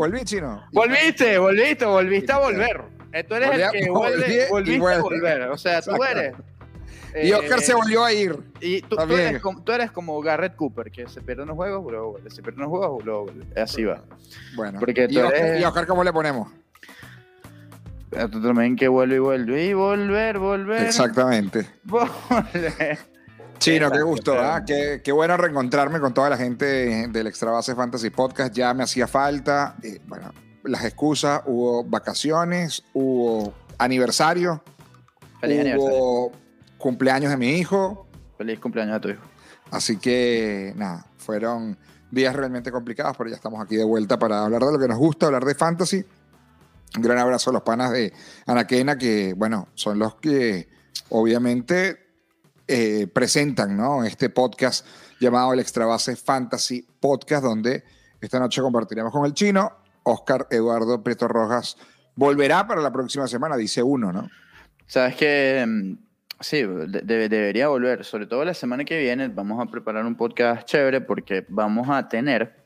volví, chino. Volviste, volviste, volviste a volver. Tú eres a- el que vuelve, volviste vuelve. a volver. O sea, tú Exacto. eres. Y Oscar eh, se volvió a ir. Y tú, eres como, tú eres como Garrett Cooper, que se pierde unos juegos, luego vuelve. Se pierde unos juegos, luego vuelve. Así va. Bueno. Porque ¿Y Oscar, eres- ¿Y Oscar cómo le ponemos? Pero Tú también que vuelve y vuelve. Y volver, volver. Exactamente. Volver. Chino, qué gusto, ¿ah? Qué, qué bueno reencontrarme con toda la gente del Extra Base Fantasy Podcast. Ya me hacía falta. eh, bueno, las excusas, hubo vacaciones, hubo aniversario, Feliz aniversario. hubo cumpleaños de mi hijo. Feliz cumpleaños a tu hijo. Así que, nada, fueron días realmente complicados, pero ya estamos aquí de vuelta para hablar de lo que nos gusta, hablar de fantasy. Un gran abrazo a los panas de Anaquena, que, bueno, son los que obviamente eh, presentan ¿no? este podcast llamado el Extra Base Fantasy Podcast, donde esta noche compartiremos con el chino. Oscar Eduardo Prieto Rojas volverá para la próxima semana, dice uno, ¿no? Sabes que mm, sí, de- de- debería volver. Sobre todo la semana que viene vamos a preparar un podcast chévere porque vamos a tener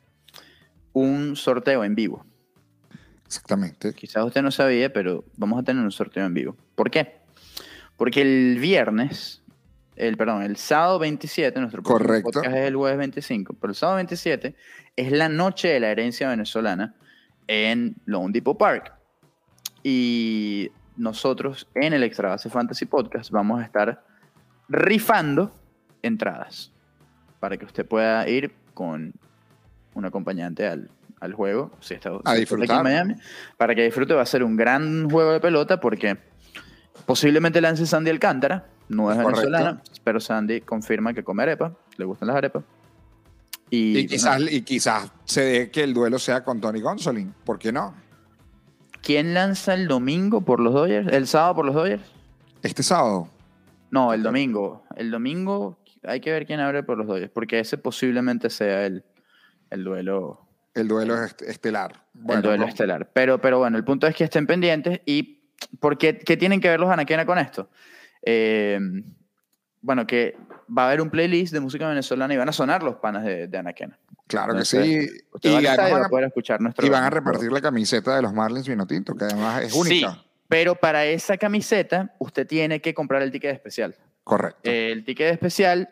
un sorteo en vivo. Exactamente. Quizás usted no sabía, pero vamos a tener un sorteo en vivo. ¿Por qué? Porque el viernes, el perdón, el sábado 27, nuestro Correcto. podcast es el jueves 25, pero el sábado 27 es la noche de la herencia venezolana en Lone Depot Park. Y nosotros en el Extra Base Fantasy Podcast vamos a estar rifando entradas para que usted pueda ir con un acompañante al, al juego, si está, si está aquí en Miami, para que disfrute. Va a ser un gran juego de pelota porque posiblemente lance Sandy Alcántara, no es Correcto. venezolana, pero Sandy confirma que come arepa, le gustan las arepas. Y, Y, quizás, y quizás se dé que el duelo sea con Tony Gonsolin. ¿Por qué no? ¿Quién lanza el domingo por los Dodgers? ¿El sábado por los Dodgers? Este sábado. No, el domingo. El domingo hay que ver quién abre por los Dodgers, porque ese posiblemente sea el, el duelo, El duelo est- estelar. Bueno, el duelo no. estelar. Pero, pero bueno, el punto es que estén pendientes. ¿Y por qué, qué tienen que ver los Anaquena con esto? Eh, bueno, que va a haber un playlist de música venezolana y van a sonar los panas de, de Anaquena. Claro que sí. Y, va va van a poder escuchar a, nuestro. y van a repartir la camiseta de los Marlins Vinotinto, que además es única. Sí, pero para esa camiseta usted tiene que comprar el ticket especial. Correcto. El ticket especial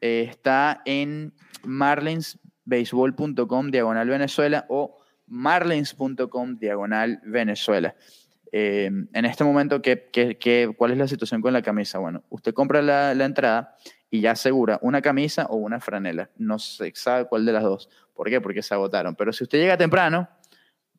eh, está en marlinsbaseball.com diagonal Venezuela o marlins.com diagonal Venezuela. Eh, en este momento, ¿qué, qué- qué- cuál es la situación con la camisa? Bueno, usted compra la, la entrada y ya asegura una camisa o una franela. No se sabe cuál de las dos. ¿Por qué? Porque se agotaron. Pero si usted llega temprano,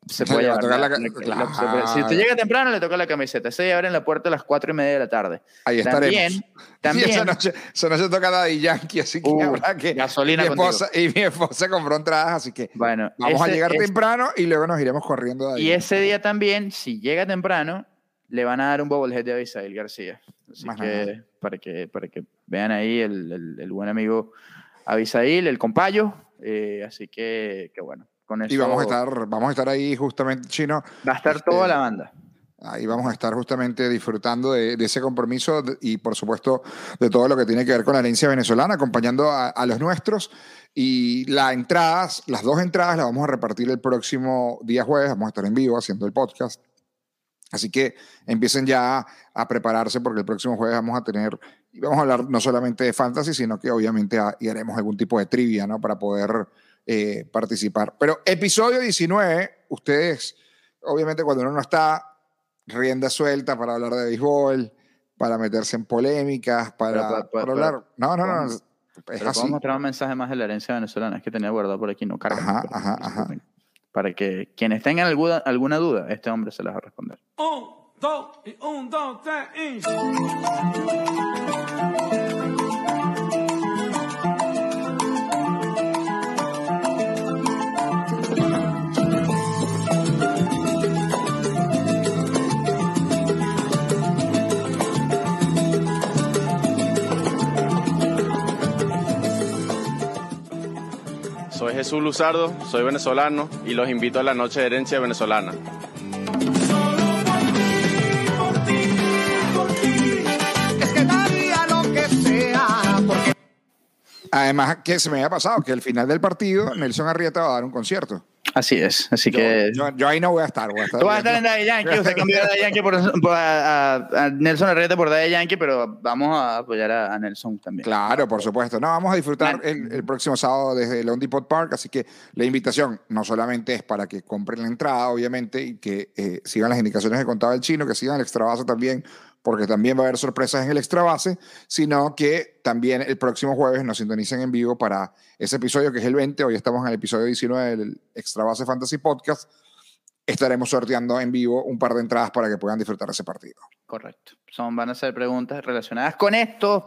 se puede llevar. tocar la- la la- la- Si usted llega temprano, le toca la camiseta. Se abren la puerta a las cuatro y media de la tarde. Ahí También, estaremos. también Y esa noche, esa noche toca Daddy Yankee, así que Uh, habrá que. gasolina mi contigo. esposa, y mi esposa compró entradas, así que Bueno, vamos a llegar ese- temprano y luego nos iremos corriendo de ahí. Y ese día también, si llega temprano, le van a dar un bobblehead de Abisail García. Así Más que nada. para, que para que vean ahí el, el- el buen amigo Abisail, el compayo. eh, así que, que bueno, con eso Y vamos a estar, vamos a estar ahí justamente, Chino. va a estar este, toda la banda. Ahí vamos a estar justamente disfrutando de, de ese compromiso y, por supuesto, de todo lo que tiene que ver con la herencia venezolana, acompañando a, a los nuestros. Y las entradas, las dos entradas las vamos a repartir el próximo día jueves. Vamos a estar en vivo haciendo el podcast. Así que empiecen ya a prepararse porque el próximo jueves vamos a tener, y vamos a hablar no solamente de fantasy, sino que obviamente y haremos algún tipo de trivia, ¿no? Para poder eh, participar. Pero episodio 19, ustedes, obviamente cuando uno no está rienda suelta para hablar de béisbol, para meterse en polémicas, para, Pero, pero, para pero, hablar... No, no, no, es así. podemos mostrar un mensaje más de la herencia venezolana. Es que tenía guardado por aquí, no carga. Ajá, ajá, disculpen. Para que quienes tengan alguna, alguna duda, este hombre se las va a responder. Un, dos y un, dos, tres y. Jesús Luzardo, soy venezolano y los invito a la noche de herencia venezolana. Además, que se me había pasado que al final del partido Nelson Arrieta va a dar un concierto. Así es, así Yo, que... yo, yo ahí no voy a estar. Voy a estar Tú vas a estar en Daddy Yankee, usted cambió a Daddy Yankee por, por- a, a- a Nelson Herrera por Daddy Yankee, pero vamos a apoyar a, a Nelson también. Claro, por supuesto. No, vamos a disfrutar el, el próximo sábado desde el On Depot Park, así que la invitación no solamente es para que compren la entrada, obviamente, y que eh, sigan las indicaciones que contaba el chino, que sigan el extra base también, porque también va a haber sorpresas en el extra base, sino que también el próximo jueves nos sintonicen en vivo para ese episodio que es el 20. Hoy estamos en el episodio 19 del extra base Fantasy Podcast. Estaremos sorteando en vivo un par de entradas para que puedan disfrutar ese partido. Correcto. Son, van a ser preguntas relacionadas con estos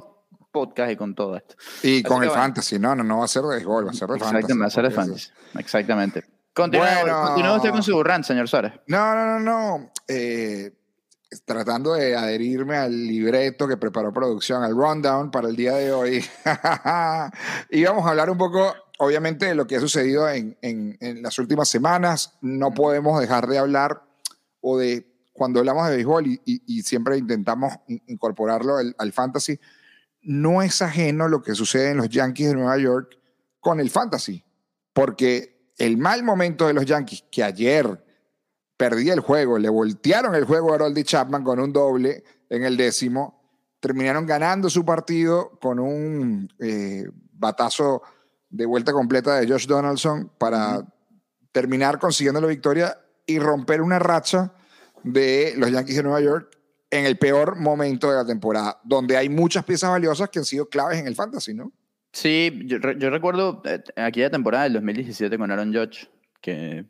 podcasts y con todo esto. Y con que el bueno. fantasy, no, no, no va a ser de béisbol, va a ser de fantasy. Exactamente, va a ser de fantasy. Exactamente. Continúe, Bueno. usted con su rant, señor Suárez. No, no, no, no. Eh, tratando de adherirme al libreto que preparó producción, al rundown para el día de hoy. y vamos a hablar un poco, obviamente, de lo que ha sucedido en, en- en las últimas semanas. No podemos dejar de hablar o de cuando hablamos de béisbol y, y- y siempre intentamos in- incorporarlo al, al fantasy. No es ajeno lo que sucede en los Yankees de Nueva York con el fantasy, porque el mal momento de los Yankees, que ayer perdía el juego, le voltearon el juego a Harold Chapman con un doble en el décimo, terminaron ganando su partido con un eh, batazo de vuelta completa de Josh Donaldson para terminar consiguiendo la victoria y romper una racha de los Yankees de Nueva York en el peor momento de la temporada, donde hay muchas piezas valiosas que han sido claves en el fantasy, ¿no? Sí, yo recuerdo eh, aquella temporada del 2017 con Aaron Judge, que,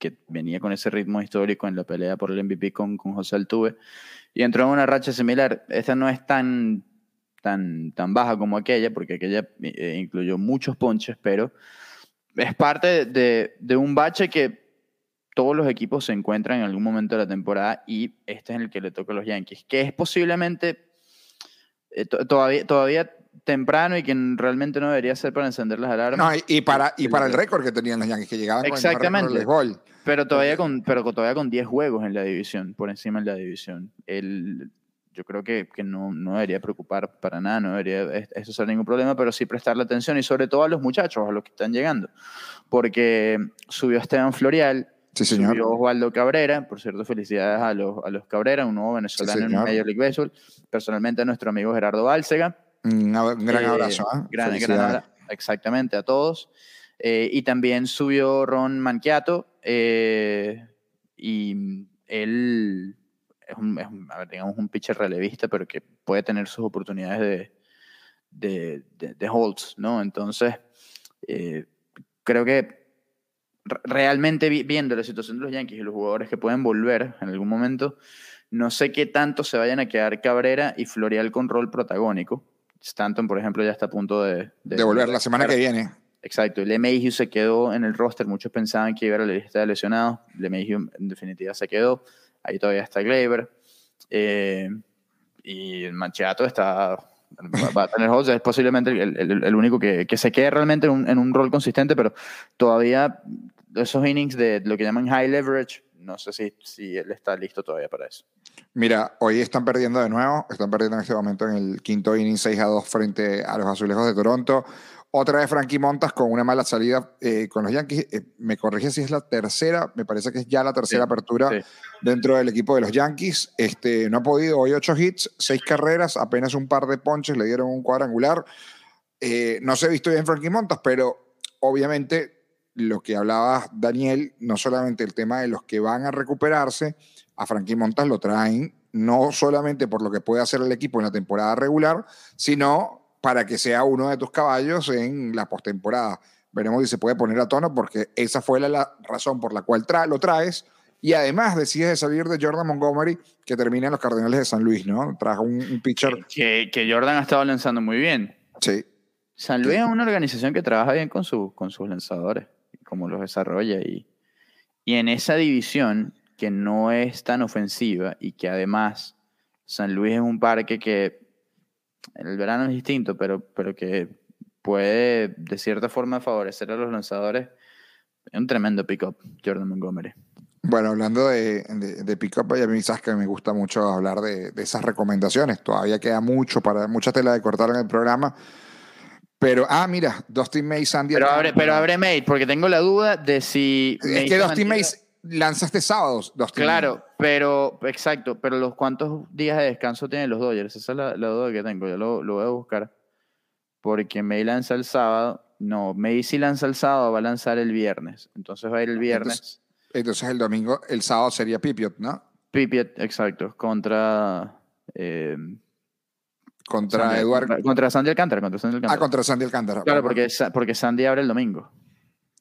que venía con ese ritmo histórico en la pelea por el MVP con, con José Altuve, y entró en una racha similar. Esta no es tan, tan, tan baja como aquella, porque aquella eh, incluyó muchos ponches, pero es parte de, de- un bache que todos los equipos se encuentran en algún momento de la temporada y este es el que le toca a los Yankees, que es posiblemente eh, to- todavía, todavía temprano y que realmente no debería ser para encender las alarmas. No, y, y para, y El- para el récord que tenían los Yankees, que llegaban con el Exactamente. del béisbol. Pero todavía con, pero con- todavía con 10 juegos en la división, por encima en la división. El, yo creo que, que no, no debería preocupar para nada, no debería es- eso ser ningún problema, pero sí prestarle atención y sobre todo a los muchachos, a los que están llegando. Porque subió Esteban Florial, Sí, señor. subió Osvaldo Cabrera, por cierto, felicidades a los, a los Cabrera, un nuevo venezolano en señor. Major League Baseball. Personalmente a nuestro amigo Gerardo Bálcega. Un, ab- un gran Eh, abrazo. ¿ah? gran- gran exactamente, a todos. Eh, y también subió Ron Manquiato. eh, y él es un, es un- a ver, digamos, un pitcher relevista, pero que puede tener sus oportunidades de, de, de, de holds, ¿no? Entonces, eh, creo que re- realmente vi- viendo la situación de los Yankees y los jugadores que pueden volver en algún momento, no sé qué tanto se vayan a quedar Cabrera y Florial con rol protagónico. Stanton, por ejemplo, ya está a punto de... De volver la semana que viene. Exacto, LeMahieu se quedó en el roster, muchos pensaban que iba a la lista de lesionados, LeMahieu en definitiva se quedó, ahí todavía está Gleyber, eh, y el Mancheato está, va- a tener holds, es posiblemente el, el- el único que, que se quede realmente en un, en un rol consistente, pero todavía esos innings de lo que llaman high leverage, no sé si, si él está listo todavía para eso. Mira, hoy están perdiendo de nuevo, están perdiendo en este momento en el quinto inning 6 a 2 frente a los Azulejos de Toronto. Otra vez Frankie Montas con una mala salida eh, con los Yankees. Eh, me corrige si es la tercera, me parece que es ya la tercera Sí, apertura sí. dentro del equipo de los Yankees. Este, no ha podido, hoy ocho hits, seis carreras, apenas un par de ponches, le dieron un cuadrangular. Eh, no se ha visto bien Frankie Montas, pero obviamente lo que hablaba Daniel, no solamente el tema de los que van a recuperarse, a Frankie Montas lo traen no solamente por lo que puede hacer el equipo en la temporada regular, sino para que sea uno de tus caballos en la postemporada. Veremos si se puede poner a tono porque esa fue la, la razón por la cual tra- lo traes. Y además decides de salir de Jordan Montgomery, que termina en los Cardenales de San Luis, ¿no? Trajo un, un pitcher. Que, que Jordan ha estado lanzando muy bien. Sí, San Luis es una organización que trabaja bien con, su- con sus lanzadores, cómo los desarrolla. Y, y en esa división, que no es tan ofensiva y que además San Luis es un parque que en el verano es distinto, pero, pero que puede de cierta forma favorecer a los lanzadores. Es un tremendo pick-up, Jordan Montgomery. Bueno, hablando de, de, de pick-up, a mí sabes que me gusta mucho hablar de, de esas recomendaciones. Todavía queda mucho para mucha tela de cortar en el programa. Pero, ah, mira, Dustin May, Sandy. Pero abre, pero abre Mate, porque tengo la duda de si. Es May que Dustin May mantiene- lanza este sábado. Dustin Claro, pero, exacto, pero los cuántos días de descanso tienen los Dodgers, esa es la, la duda que tengo, yo lo, lo voy a buscar. Porque May lanza el sábado, no, May si lanza el sábado va a lanzar el viernes, entonces va a ir el viernes. Entonces el domingo, el sábado sería Pipiot, ¿no? Pipiet, exacto, contra... eh, Contra Sandy- Eduardo. Contra Sandy Alcántara, contra Sandy Ah, Alcántara. contra Sandy Alcántara. Claro, porque, porque Sandy abre el domingo.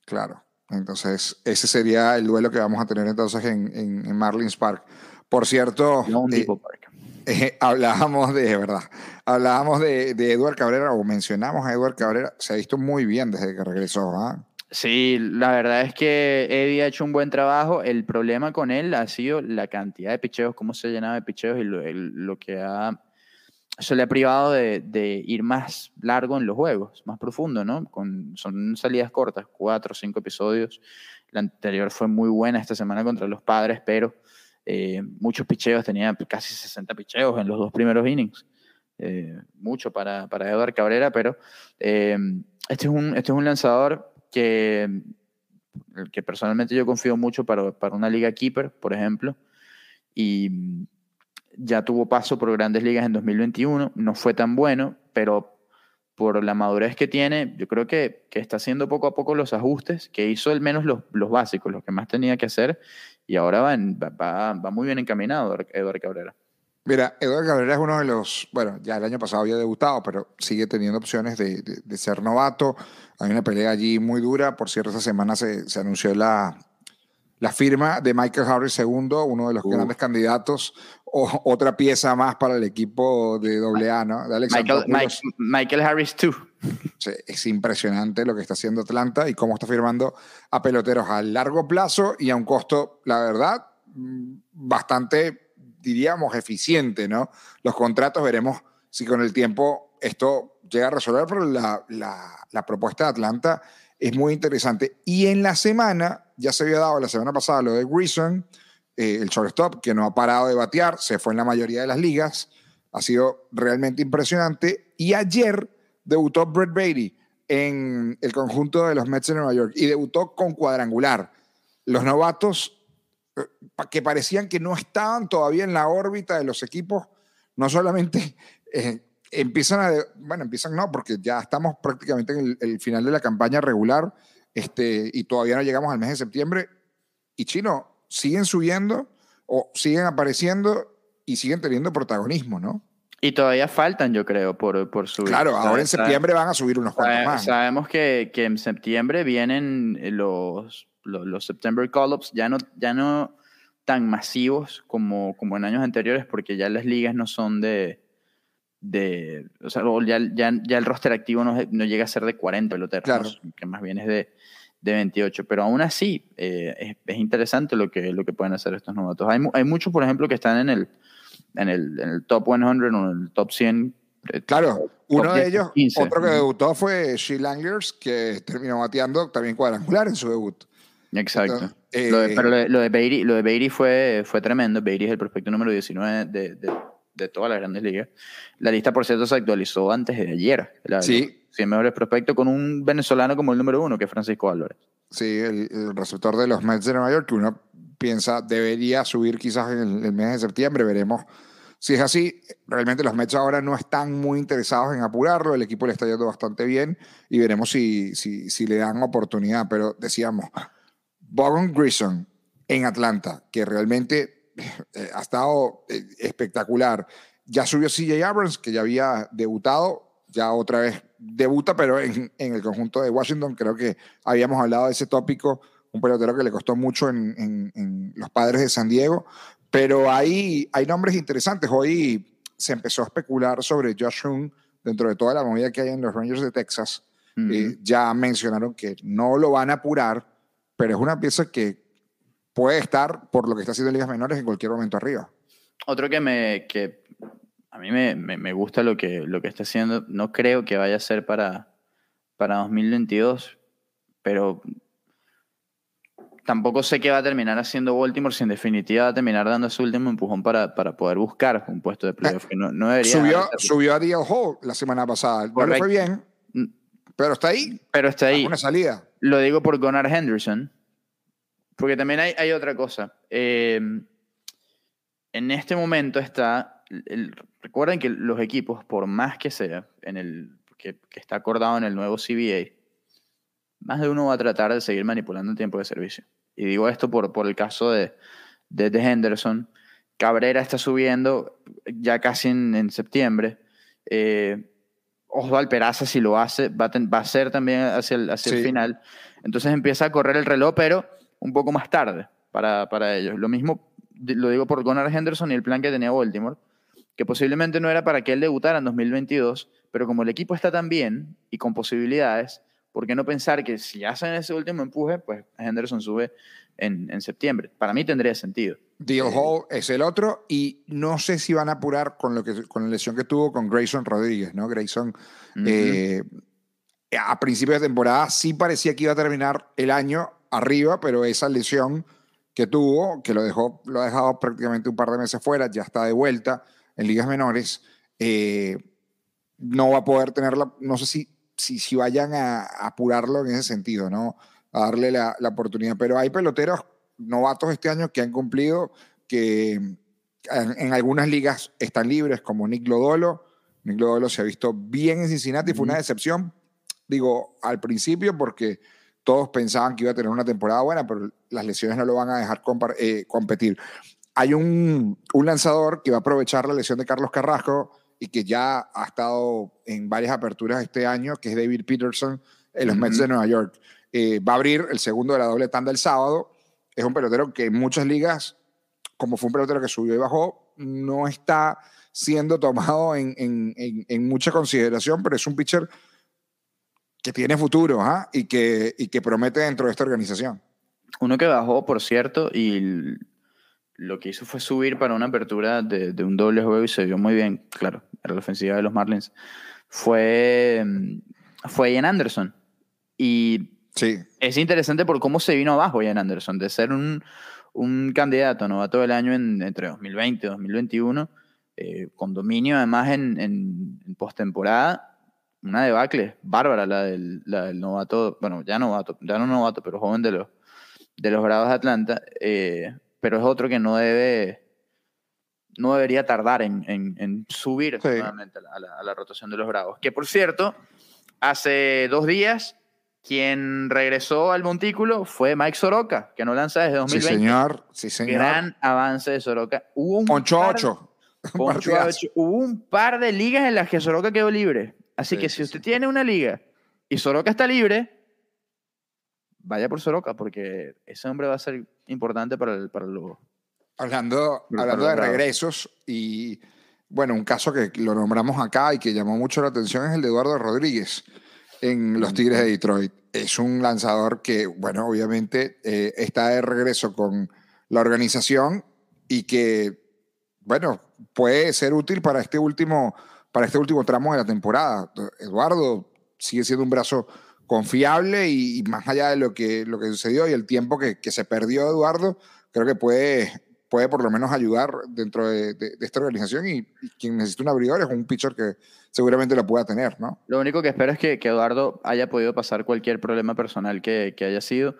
Claro. Entonces, ese sería el duelo que vamos a tener entonces en, en- en Marlins Park. Por cierto, No eh, park. eh, hablábamos de, verdad, hablábamos de, de Edward Cabrera o mencionamos a Edward Cabrera. Se ha visto muy bien desde que regresó. ¿ah? Sí, la verdad es que Eddie ha hecho un buen trabajo. El problema con él ha sido la cantidad de picheos, cómo se llenaba de picheos y lo, el- lo que ha. Eso le ha privado de, ir más largo en los juegos, más profundo, ¿no? Con, son salidas cortas, cuatro o cinco episodios. La anterior fue muy buena esta semana contra los padres, pero eh, muchos picheos, tenía casi 60 picheos en los dos primeros innings. Eh, mucho para, para Edward Cabrera, pero eh, este, es un, este es un lanzador que, que personalmente yo confío mucho para, para una liga keeper, por ejemplo, y ya tuvo paso por grandes ligas en 2021, no fue tan bueno, pero por la madurez que tiene, yo creo que, que está haciendo poco a poco los ajustes, que hizo al menos los, los básicos, los que más tenía que hacer, y ahora va, en- va, va- muy bien encaminado Eduardo Cabrera. Mira, Edward Cabrera es uno de los, bueno, ya el año pasado había debutado, pero sigue teniendo opciones de, de- de ser novato. Hay una pelea allí muy dura. Por cierto, esta semana se, se anunció la, la firma de Michael Harris II, uno de los grandes candidatos, o otra pieza más para el equipo de AA, ¿no? De Michael. Mike- Michael Harris 2. Sí, Es impresionante lo que está haciendo Atlanta y cómo está firmando a peloteros a largo plazo y a un costo, la verdad, bastante, diríamos, eficiente, ¿no? Los contratos veremos si con el tiempo esto llega a resolver, pero la, la- la propuesta de Atlanta es muy interesante. Y en la semana, ya se había dado la semana pasada lo de Grison, eh, el shortstop, que no ha parado de batear, se fue en la mayoría de las ligas, ha sido realmente impresionante. Y ayer debutó Brett Beatty en el conjunto de los Mets de Nueva York y debutó con cuadrangular. Los novatos eh, que parecían que no estaban todavía en la órbita de los equipos, no solamente eh, empiezan a, bueno, empiezan no, porque ya estamos prácticamente en el, el final de la campaña regular este, y todavía no llegamos al mes de septiembre. Y chino, siguen subiendo o siguen apareciendo y siguen teniendo protagonismo, ¿no? Y todavía faltan, yo creo, por, por subir. Claro, ahora en septiembre van a subir unos cuantos más. Sabemos que, que en septiembre vienen eh, los, los, los September Call-Ups, ya no, ya no tan masivos como, como en años anteriores, porque ya las ligas no son de. de o sea, ya, ya, ya el roster activo no, no llega a ser de 40 peloteros, Claro. que más bien es de, de 28. Pero aún así, eh, es, es interesante lo que, lo que pueden hacer estos novatos. Hay, hay muchos, por ejemplo, que están en el, en el, en el top 100 o en el top 100. eh, Claro, uno de 10, ellos, 15. otro que debutó fue Shea Langlers, que terminó bateando también cuadrangular en su debut. Exacto. Entonces, eh, Lo de- pero lo de, lo de Beatty, lo de Beatty fue, fue tremendo. Beatty es el prospecto número 19 de, de, de todas las grandes ligas. La lista, por cierto, se actualizó antes de ayer. La, Sí. los 100 mejores prospectos con un venezolano como el número uno, que es Francisco Álvarez. Sí, el, el receptor de los Mets de Nueva York, que uno piensa debería subir quizás en el, el mes de septiembre, veremos si es así. Realmente los Mets ahora no están muy interesados en apurarlo, el equipo le está yendo bastante bien y veremos si, si, si le dan oportunidad. Pero decíamos, Bogan Grison en Atlanta, que realmente eh, ha estado eh, espectacular. Ya subió CJ Abrams, que ya había debutado, ya otra vez debuta, pero en, en el conjunto de Washington. Creo que habíamos hablado de ese tópico, un pelotero que le costó mucho en, en- en los padres de San Diego. Pero hay, hay nombres interesantes. Hoy se empezó a especular sobre Josh Hume dentro de toda la movida que hay en los Rangers de Texas. Eh, ya mencionaron que no lo van a apurar, pero es una pieza que puede estar, por lo que está haciendo en ligas menores, en cualquier momento arriba. Otro que me que a mí me, me- me gusta lo que, lo que está haciendo, no creo que vaya a ser para, para 2022, pero tampoco sé qué va a terminar haciendo Baltimore si en definitiva va a terminar dando su último empujón para, para poder buscar un puesto de playoff. que no, no debería Subió, subió a DL Hall la semana pasada. No le fue bien. Pero está ahí. pero está ahí. Una salida. Lo digo por Gunnar Henderson, porque también hay, hay otra cosa. Eh, en este momento está, el- recuerden que los equipos, por más que sea, en el, que, que está acordado en el nuevo CBA, más de uno va a tratar de seguir manipulando el tiempo de servicio. Y digo esto por, por el caso de, de, de Henderson. Cabrera está subiendo ya casi en, en septiembre. Eh, Osval Peraza, si lo hace, va a, ten- va a ser también hacia el, hacia el Sí. final. Entonces empieza a correr el reloj, pero un poco más tarde para, para ellos. Lo mismo lo digo por Gunnar Henderson y el plan que tenía Baltimore, que posiblemente no era para que él debutara en 2022, pero como el equipo está tan bien y con posibilidades, ¿por qué no pensar que si hacen ese último empuje, pues Henderson sube en, en septiembre? Para mí tendría sentido. Deal Hall es el otro y no sé si van a apurar con lo que con la lesión que tuvo con Grayson Rodríguez, ¿no? Grayson eh, a principio de temporada sí parecía que iba a terminar el año arriba, pero esa lesión que tuvo, que lo dejó lo ha dejado prácticamente un par de meses fuera, ya está de vuelta en ligas menores, eh, no va a poder tenerla, no sé si, si, si vayan a, a apurarlo en ese sentido, ¿no? A darle la, la oportunidad, pero hay peloteros novatos este año que han cumplido, que en, en algunas ligas están libres, como Nick Lodolo. Nick Lodolo se ha visto bien en Cincinnati, fue una decepción, digo, al principio, porque todos pensaban que iba a tener una temporada buena, pero las lesiones no lo van a dejar eh, competir. Hay un, un lanzador que va a aprovechar la lesión de Carlos Carrasco y que ya ha estado en varias aperturas este año, que es David Peterson en los Mets de Nueva York. Eh, va a abrir el segundo de la doble tanda el sábado. Es un pelotero que en muchas ligas, como fue un pelotero que subió y bajó, no está siendo tomado en, en- en- en mucha consideración, pero es un pitcher que tiene futuro ¿ah? y, que, y que promete dentro de esta organización. Uno que bajó, por cierto, y lo que hizo fue subir para una apertura de, de un doble juego y se vio muy bien, claro, era la ofensiva de los Marlins, fue, mm, fue Ian Anderson. Y Sí, es interesante por cómo se vino abajo Ian Anderson, de ser un, un candidato novato del año en, entre 2020 y 2021, eh, con dominio además en, en, en postemporada, una debacle bárbara la del, la del novato, bueno, ya novato, ya no novato, pero joven de los, de los Bravos de Atlanta, eh, pero es otro que no debe, no debería tardar en, en- en subir Sí. nuevamente a la, a la- rotación de los Bravos. Que por cierto, hace dos días, quien regresó al montículo fue Mike Soroka, que no lanza desde sí 2020. señor, sí señor. Gran avance de Soroka. Hubo un Poncho par- 8. Poncho Partidazo. ocho. Hubo un par de ligas en las que Soroka quedó libre. Así Sí, que si usted sí. tiene una liga y Soroka está libre, vaya por Soroka, porque ese hombre va a ser importante para, el, para los. Hablando, hablando para de regresos y bueno, un caso que lo nombramos acá y que llamó mucho la atención es el de Eduardo Rodríguez en los Tigres de Detroit. Es un lanzador que, bueno, obviamente eh, está de regreso con la organización y que, bueno, puede ser útil para este último, para este último tramo de la temporada. Eduardo sigue siendo un brazo confiable y, y más allá de lo que, lo que sucedió y el tiempo que, que se perdió Eduardo, creo que puede, puede por lo menos ayudar dentro de, de- de esta organización y, y quien necesita un abridor es un pitcher que seguramente lo pueda tener, ¿no? Lo único que espero es que, que Eduardo haya podido pasar cualquier problema personal que, que haya sido,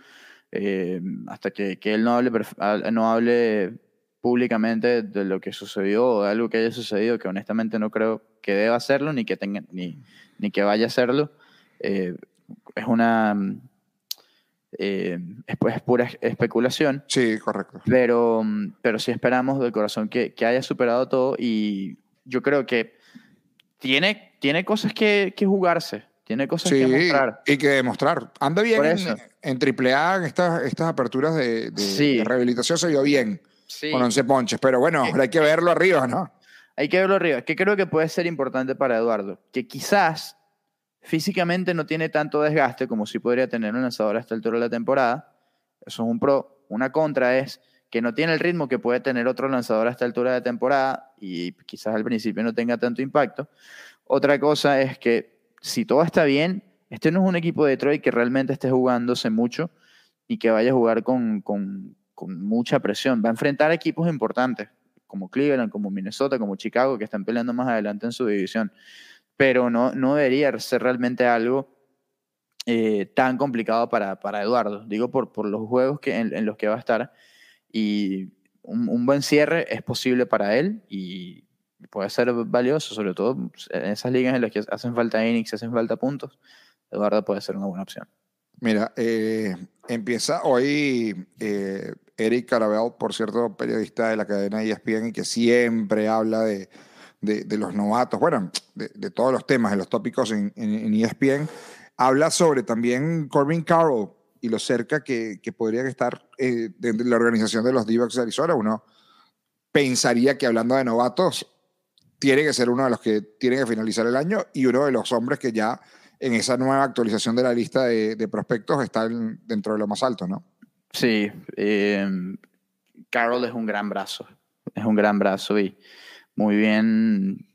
eh, hasta que, que él no hable, no hable públicamente de lo que sucedió o de algo que haya sucedido, que honestamente no creo que deba hacerlo ni que, tenga, ni, ni que vaya a hacerlo. Eh, es una. eh, es, pues, es pura especulación. Sí, correcto. Pero, pero sí esperamos de corazón que, que haya superado todo y yo creo que tiene, tiene cosas que, que jugarse, tiene cosas Sí, que mostrar. y que demostrar. Anda bien en, en AAA, en estas, estas aperturas de, de- Sí. de rehabilitación se vio bien Sí, con 11 ponches, pero bueno, ahora hay que verlo arriba, ¿no? hay que verlo arriba. Que creo que puede ser importante para Eduardo, que quizás físicamente no tiene tanto desgaste como si podría tener un lanzador a esta altura de la temporada. Eso es un pro. Una contra es que no tiene el ritmo que puede tener otro lanzador a esta altura de temporada y quizás al principio no tenga tanto impacto. Otra cosa es que si todo está bien, este no es un equipo de Detroit que realmente esté jugándose mucho y que vaya a jugar con, con- con mucha presión. Va a enfrentar equipos importantes como Cleveland, como Minnesota, como Chicago, que están peleando más adelante en su división. Pero no, no debería ser realmente algo eh, tan complicado para, para Eduardo. Digo por, por los juegos que, en, los que va a estar. Y un, un buen cierre es posible para él y puede ser valioso, sobre todo en esas ligas en las que hacen falta innings, hacen falta puntos. Eduardo puede ser una buena opción. Mira, eh, empieza hoy eh, Eric Carabel, por cierto, periodista de la cadena E ESPN y que siempre habla de, de, los novatos, bueno, de, todos los temas, de los tópicos en, ESPN. Habla sobre también Corbin Carroll y lo cerca que, que podría estar eh, de la organización de los d de Arizona. Uno pensaría que hablando de novatos, tiene que ser uno de los que tiene que finalizar el año y uno de los hombres que ya en esa nueva actualización de la lista de, de prospectos está en, dentro de lo más alto, ¿no? Sí, eh, Carroll es un gran brazo, es un gran brazo y muy bien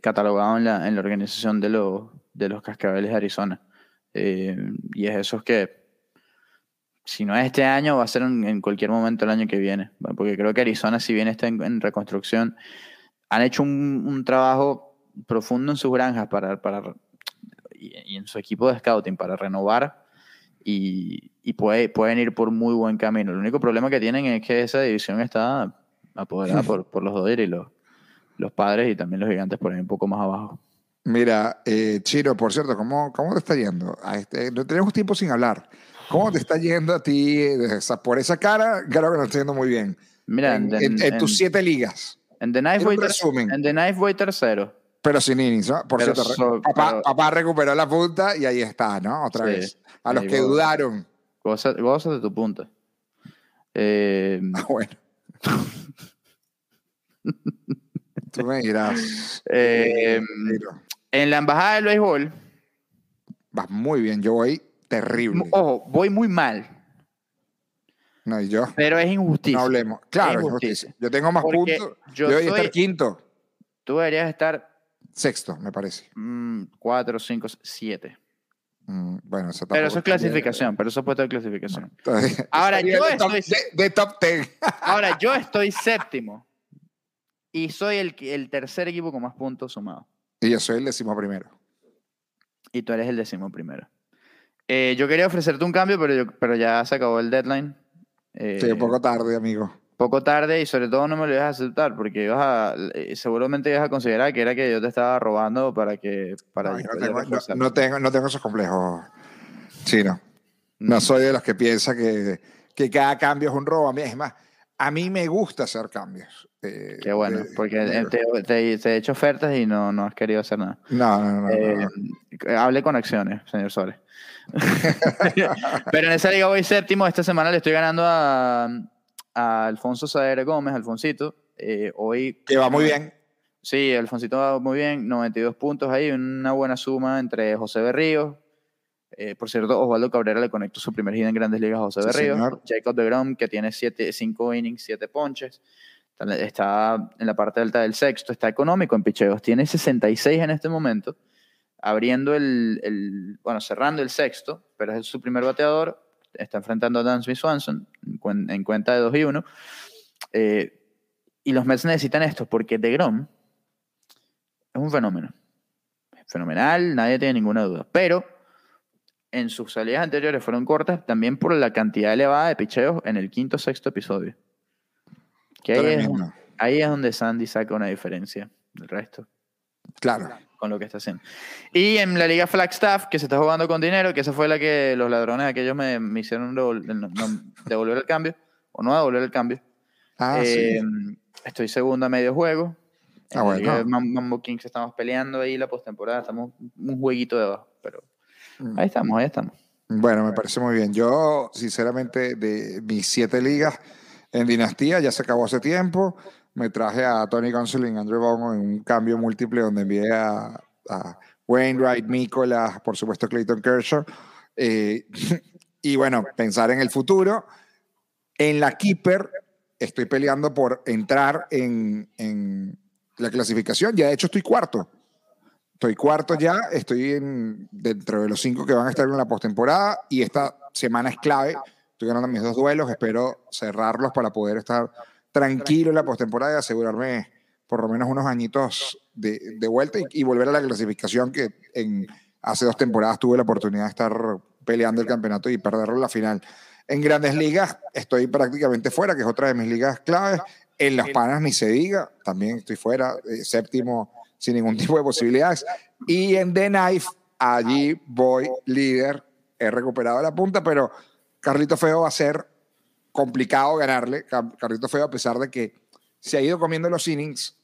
catalogado en la, en la organización de los, de los cascabeles de Arizona. Eh, y es eso que, si no es este año, va a ser en, cualquier momento el año que viene. Porque creo que Arizona, si bien está en, reconstrucción, han hecho un, un, trabajo profundo en sus granjas para, para, y en su equipo de scouting para renovar y, y puede, pueden ir por muy buen camino. El único problema que tienen es que esa división está apoderada por, por los Dodgers y los, los padres y también los gigantes por ahí un poco más abajo. Mira, eh, Chiro, por cierto, ¿cómo, ¿cómo te está yendo? A este, no tenemos tiempo sin hablar. ¿Cómo te está yendo a ti esa, por esa cara? Claro que no está yendo muy bien. Mira, en, en, en, en tus siete ligas. En The Knife voy tercero. Pero sin innings, ¿no? Por pero cierto, so, papá, pero... papá, recuperó la punta y ahí está, ¿no? Otra sí, vez. A los que dudaron. Goza, goza, de tu punta. Eh... Ah, bueno. Tú me dirás. Eh, en la embajada del béisbol. Vas muy bien, yo voy terrible. Ojo, voy muy mal. No, y yo. Pero es injusticia. No hablemos. Claro, es injusticia. injusticia. Yo tengo más Porque puntos. Yo debería estar quinto. Tú deberías estar. Sexto, me parece. Mm, cuatro, cinco, siete. Mm, bueno, eso Pero eso es clasificación, bien. pero eso es puesto de clasificación. Ahora, yo top, estoy. De, de top ten. Ahora, yo estoy séptimo. Y soy el, el tercer equipo con más puntos sumados. Y yo soy el décimo primero. Y tú eres el décimo primero. Eh, yo quería ofrecerte un cambio, pero, yo, pero ya se acabó el deadline. Eh, sí, poco tarde, amigo. Poco tarde y sobre todo no me lo ibas a aceptar porque ibas a, eh, seguramente ibas a considerar que era que yo te estaba robando para que... Para no, no, tengo, no, no, tengo, no tengo esos complejos. Sí, no. No mm. soy de los que piensa que, que cada cambio es un robo. A mí, es más, a mí me gusta hacer cambios. Eh, Qué bueno, de, porque de, te, te, te, he hecho ofertas y no, no has querido hacer nada. No, no, no. Eh, no. Hable con acciones, señor Sole. Pero en esa liga voy séptimo. Esta semana le estoy ganando a, a Alfonso Sader Gómez, Alfonsito. Eh, hoy. Que va muy bien. Sí, Alfonsito va muy bien. 92 puntos ahí. Una buena suma entre José Berrío. Eh, por cierto, Osvaldo Cabrera le conectó su primer hit en Grandes Ligas a José sí. Señor. Jacob de Grom, que tiene 5 innings, 7 ponches. Está en la parte alta del sexto. Está económico en picheos. Tiene 66 en este momento abriendo el, el, bueno, cerrando el sexto, pero es su primer bateador, está enfrentando a Dansby Swanson en, en, cuenta de 2 y 1. Eh, y los Mets necesitan esto porque DeGrom es un fenómeno. Fenomenal, nadie tiene ninguna duda. Pero en sus salidas anteriores fueron cortas también por la cantidad elevada de picheos en el quinto sexto episodio. Que ahí es, ahí es donde Sandy saca una diferencia del resto. Claro con lo que está haciendo. Y en la Liga Flagstaff, que se está jugando con dinero, que esa fue la que los ladrones aquellos me, me hicieron devolver el cambio, o no devolver el cambio. Ah, eh, sí. Estoy segundo a medio juego. Ah, bueno. Mambo Kings estamos peleando ahí la postemporada, estamos un jueguito de abajo, pero mm. ahí estamos, ahí estamos. Bueno, me parece muy bien. Yo, sinceramente, de mis siete ligas en Dinastía, ya se acabó hace tiempo me traje a Tony Gonsolin, Andrew Bono en un cambio múltiple donde envié a, a Wainwright, Nicolas, por supuesto Clayton Kershaw. Eh, y bueno, pensar en el futuro. En la Keeper estoy peleando por entrar en, en la clasificación. Ya de hecho estoy cuarto. Estoy cuarto ya, estoy en, dentro de los cinco que van a estar en la postemporada y esta semana es clave. Estoy ganando mis dos duelos, espero cerrarlos para poder estar tranquilo en la postemporada y asegurarme por lo menos unos añitos de, de vuelta y, y, volver a la clasificación que en, hace dos temporadas tuve la oportunidad de estar peleando el campeonato y perderlo en la final. En grandes ligas estoy prácticamente fuera, que es otra de mis ligas claves. En las panas ni se diga, también estoy fuera, eh, séptimo sin ningún tipo de posibilidades. Y en The Knife, allí voy líder. He recuperado la punta, pero Carlito Feo va a ser complicado ganarle. Car- Carlito Feo, a pesar de que se ha ido comiendo los innings,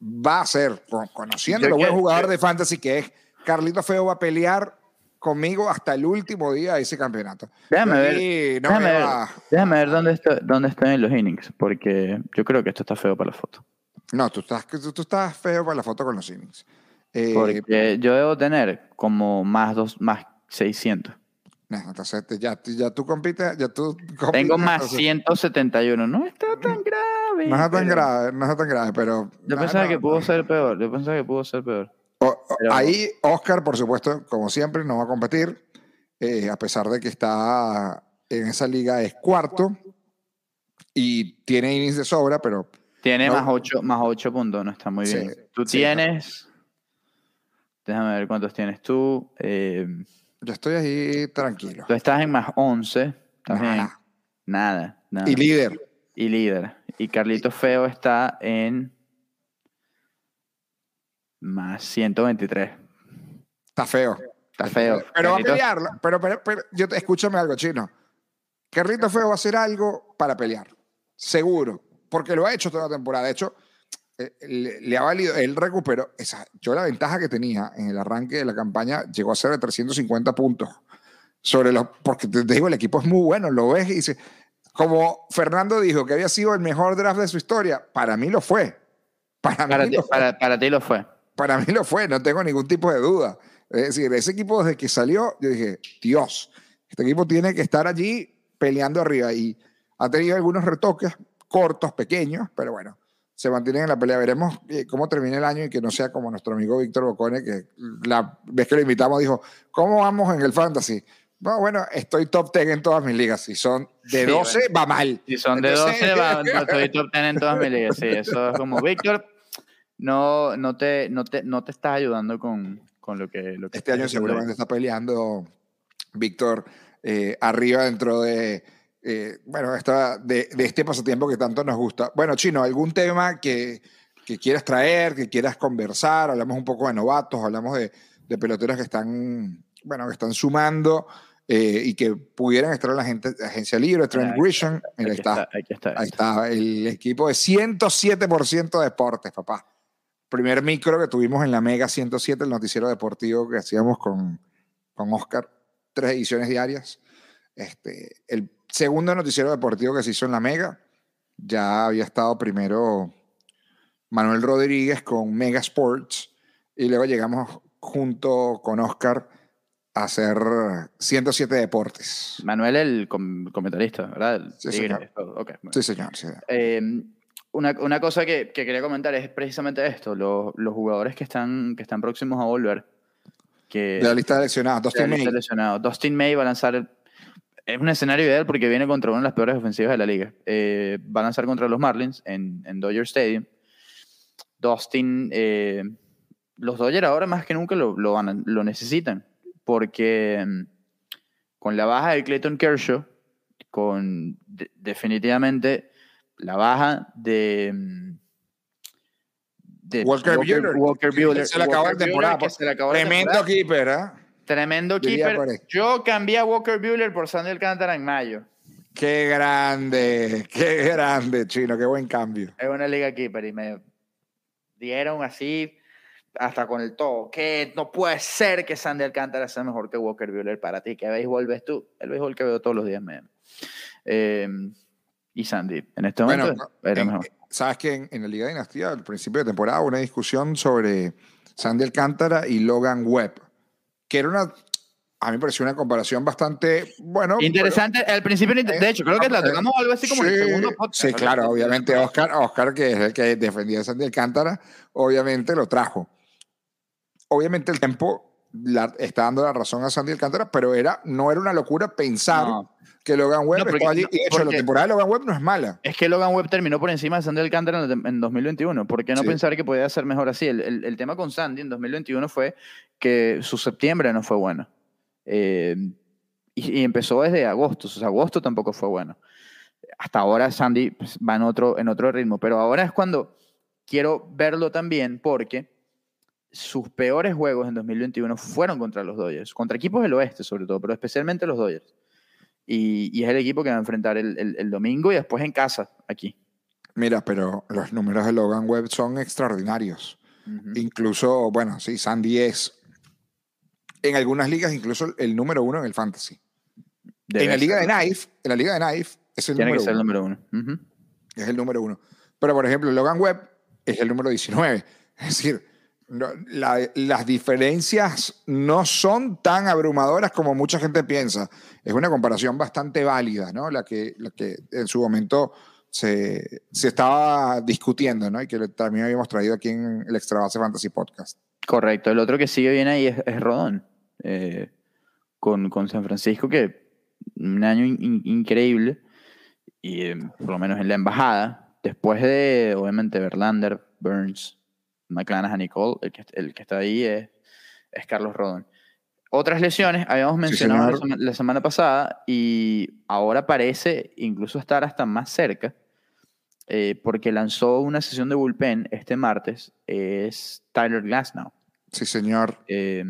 va a ser, con- conociendo lo buen jugador yo- de fantasy que es, Carlito Feo va a pelear conmigo hasta el último día de ese campeonato. Déjame ver, no déjame me ver, déjame ver dónde, está, dónde están los innings, porque yo creo que esto está feo para la foto. No, tú estás, tú, tú estás feo para la foto con los innings. Eh, Porque yo debo tener como más, dos, más 600. No, entonces te- ya, ya tú compites, ya tú compites, Tengo más entonces, 171. No está tan grave. No es tan pero- grave, no es tan grave, pero... Yo no, pensaba no, que pudo ser peor. Yo pensaba que pudo ser peor. O- o- Pero- Ahí Oscar, por supuesto, como siempre, no va a competir, eh, a pesar de que está en esa liga, es cuarto y tiene innings de sobra, pero Tiene No. más 8 más ocho puntos, no está muy Sí, bien. Tú sí, tienes. Déjame ver cuántos tienes tú. Eh, yo estoy ahí tranquilo. tú estás en más 11. Estás en- Nada. Nada. nada. Y líder. y líder. Y Carlito Feo está en más 123. Está feo. Está feo. Pero va a Carlitos- pelearlo. Pero, pero, pero yo te, escúchame algo, chino. Carlito Feo va a hacer algo para pelear. Seguro. Porque lo ha hecho toda la temporada. De hecho, le, le ha valido. Él recuperó. Esa, yo la ventaja que tenía en el arranque de la campaña llegó a ser de 350 puntos. Sobre los, porque te, te digo, el equipo es muy bueno. Lo ves y dice. Como Fernando dijo que había sido el mejor draft de su historia, para mí lo fue. Para mí, ti, lo fue. para, para ti lo fue. Para mí lo fue, no tengo ningún tipo de duda. Es decir, ese equipo desde que salió, yo dije, Dios, este equipo tiene que estar allí peleando arriba y ha tenido algunos retoques cortos, pequeños, pero bueno, se mantienen en la pelea. Veremos eh, cómo termina el año y que no sea como nuestro amigo Víctor Bocone, que la vez que lo invitamos dijo, ¿cómo vamos en el fantasy? No, bueno, estoy top 10 en todas mis ligas. Si son de Sí, 12, va mal. Si son de Entonces- 12, va, estoy top 10 en todas mis ligas. Sí, eso es como, Víctor, no, no, te, no, te, no te estás ayudando con, con lo que, lo que Este año seguramente está peleando Víctor eh, arriba dentro de, eh, bueno, esta, de, de este pasatiempo que tanto nos gusta. Bueno, Chino, ¿algún tema que, que quieras traer, que quieras conversar? Hablamos un poco de novatos, hablamos de, de peloteros que están, bueno, que están sumando eh, y que pudieran estar en la gente, agencia libre, Trent Aquí Grisham, mira, ahí está. Aquí está. Ahí está, el equipo de 107% de deportes, papá. Primer micro que tuvimos en la Mega 107, el noticiero deportivo que hacíamos con, con Oscar, tres ediciones diarias. Este, el segundo noticiero deportivo que se hizo en la Mega, ya había estado primero Manuel Rodríguez con Mega Sports y luego llegamos junto con Oscar a hacer 107 deportes. Manuel, el com- comentarista, ¿verdad? Sí, señor. todo. Ok, bueno. Sí, señor. sí. Eh, una, una cosa que, que quería comentar es precisamente esto, los, los jugadores que están, que están próximos a volver, que De la lista de la Dustin May. lesionado. Dustin May va a lanzar, es un escenario ideal porque viene contra una de las peores ofensivas de la liga. Eh, va a lanzar contra los Marlins en, en Dodger Stadium. Dustin, eh, los Dodgers ahora más que nunca lo, necesitan porque mm, con la baja de Clayton Kershaw, con de- definitivamente la baja de, mm, de Walker Buehler. Walker Buehler, se le acabó la Walker temporada, Buehler, se le acabó la Tremendo temporada. keeper, ¿ah? Tremendo keeper. Yo cambié a Walker Buehler por Sandy Alcántara en mayo. Qué grande, qué grande, Chino, qué buen cambio. Es una liga keeper y me dieron así hasta con el todo. Que no puede ser que Sandy Alcántara sea mejor que Walker Buehler para ti. ¿Qué béisbol ves tú? El béisbol que veo todos los días, me. Eh, y Sandy, en este momento Bueno, era en- mejor. Sabes que en, en la Liga Dinastía, al principio de temporada, hubo una discusión sobre Sandy Alcántara y Logan Webb, que era una, a mí me pareció una comparación bastante, bueno. Interesante, al principio, de hecho, creo que la Eh, tocamos algo así como en el sí, segundo podcast. Sí, claro, así. obviamente Oscar, Oscar, que es el que defendía a Sandy Alcántara, obviamente lo trajo. Obviamente el tiempo la- está dando la razón a Sandy Alcántara, pero era, no era una locura pensar No. Que Logan Webb No, porque- allí. y de hecho, la temporada de Logan Webb no es mala. Es que Logan Webb terminó por encima de Sandy Alcántara en, en 2021. ¿Por qué no Sí. pensar que podía ser mejor así? El, el- el tema con Sandy en 2021 fue que su septiembre no fue bueno. Eh, y, y empezó desde agosto, o sea, agosto tampoco fue bueno. Hasta ahora Sandy pues, va en otro, en otro ritmo, pero ahora es cuando quiero verlo también porque sus peores juegos en 2021 fueron contra los Dodgers, contra equipos del oeste sobre todo, pero especialmente los Dodgers. Y, y es el equipo que va a enfrentar el, el- el domingo y después en casa, aquí. Mira, pero los números de Logan Webb son extraordinarios. Incluso, bueno, sí, Sandy es en algunas ligas incluso el número uno en el fantasy. Debe en la liga ser. de Knife, en la liga de Knife es el Tiene número que ser el uno. número uno. Es el número uno. Pero, por ejemplo, Logan Webb es el número 19. Es decir, no- la- las diferencias no son tan abrumadoras como mucha gente piensa. Es una comparación bastante válida, ¿no? La que, la que en su momento se, se estaba discutiendo, ¿no? Y que también habíamos traído aquí en el Extra Base Fantasy Podcast. Correcto. El otro que sigue bien ahí es, es Rodón. eh, con, con San Francisco, que un año in- increíble. Y eh, por lo menos en la embajada. Después de, obviamente, Verlander, Burns, McClanahan y Cole, el que, el que está ahí es, es Carlos Rodón. Otras lesiones, habíamos mencionado la, semana pasada y ahora parece incluso estar hasta más cerca eh, porque lanzó una sesión de bullpen este martes, es Tyler Glasnow. Sí, señor. Eh,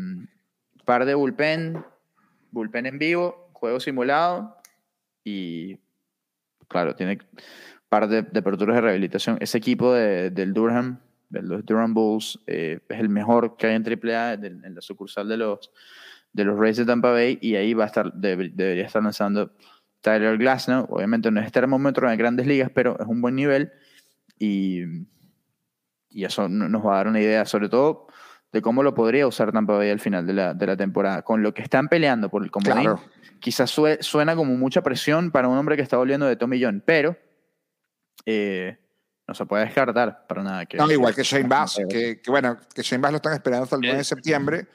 par de bullpen, bullpen en vivo, juego simulado y, claro, tiene par de, de aperturas de rehabilitación. Ese equipo de- del Durham, de los Durham Bulls, eh, es el mejor que hay en AAA, en la sucursal de los, de los Rays de Tampa Bay, y ahí va a estar, debe- debería estar lanzando Tyler Glasnow. Obviamente no es termómetro en grandes ligas, pero es un buen nivel y, y eso no- nos va a dar una idea, sobre todo de cómo lo podría usar Tampa Bay al final de la, de la temporada. Con lo que están peleando por el comodín, Claro. quizás sue- suena como mucha presión para un hombre que está volviendo de Tommy John, pero eh, no se puede descartar para nada. Que, No, igual que Shane Bass, que, que bueno, que Shane Bass lo están esperando hasta el 9 de septiembre.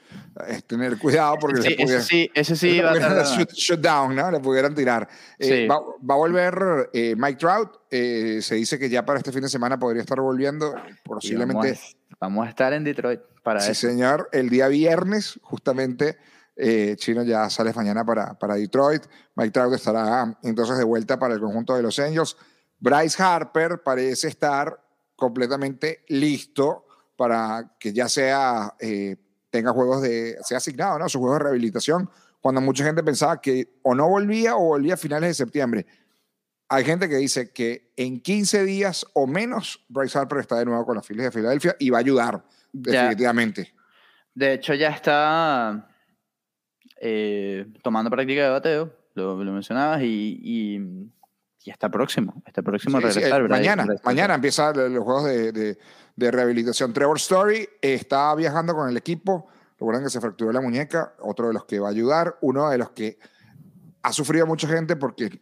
Es tener cuidado porque Sí, le ese sí, ese sí le va a shoot, shoot down, ¿no? Le pudieran tirar. Eh, Sí. va, va a volver eh, Mike Trout. eh, se dice que ya para este fin de semana podría estar volviendo. Posiblemente, Vamos a, vamos a estar en Detroit para sí, eso. señor. El día viernes, justamente, eh, Chino ya sale mañana para, para Detroit. Mike Trout estará entonces de vuelta para el conjunto de Los Angels. Bryce Harper parece estar completamente listo para que ya sea eh, tenga juegos de sea asignado, ¿no? Sus juegos de rehabilitación. Cuando mucha gente pensaba que o no volvía o volvía a finales de septiembre. Hay gente que dice que en 15 días o menos Bryce Harper está de nuevo con los Phillies de Filadelfia y va a ayudar Ya. definitivamente. De hecho, ya está eh, tomando práctica de bateo, lo, lo mencionabas, y, y, y está próximo. Está próximo a Sí, sí, regresar. eh, ¿verdad? mañana, Regresar. mañana empiezan los juegos de, de- de rehabilitación. Trevor Story está viajando con el equipo. Recuerden que se fracturó la muñeca, otro de los que va a ayudar, uno de los que ha sufrido mucha gente porque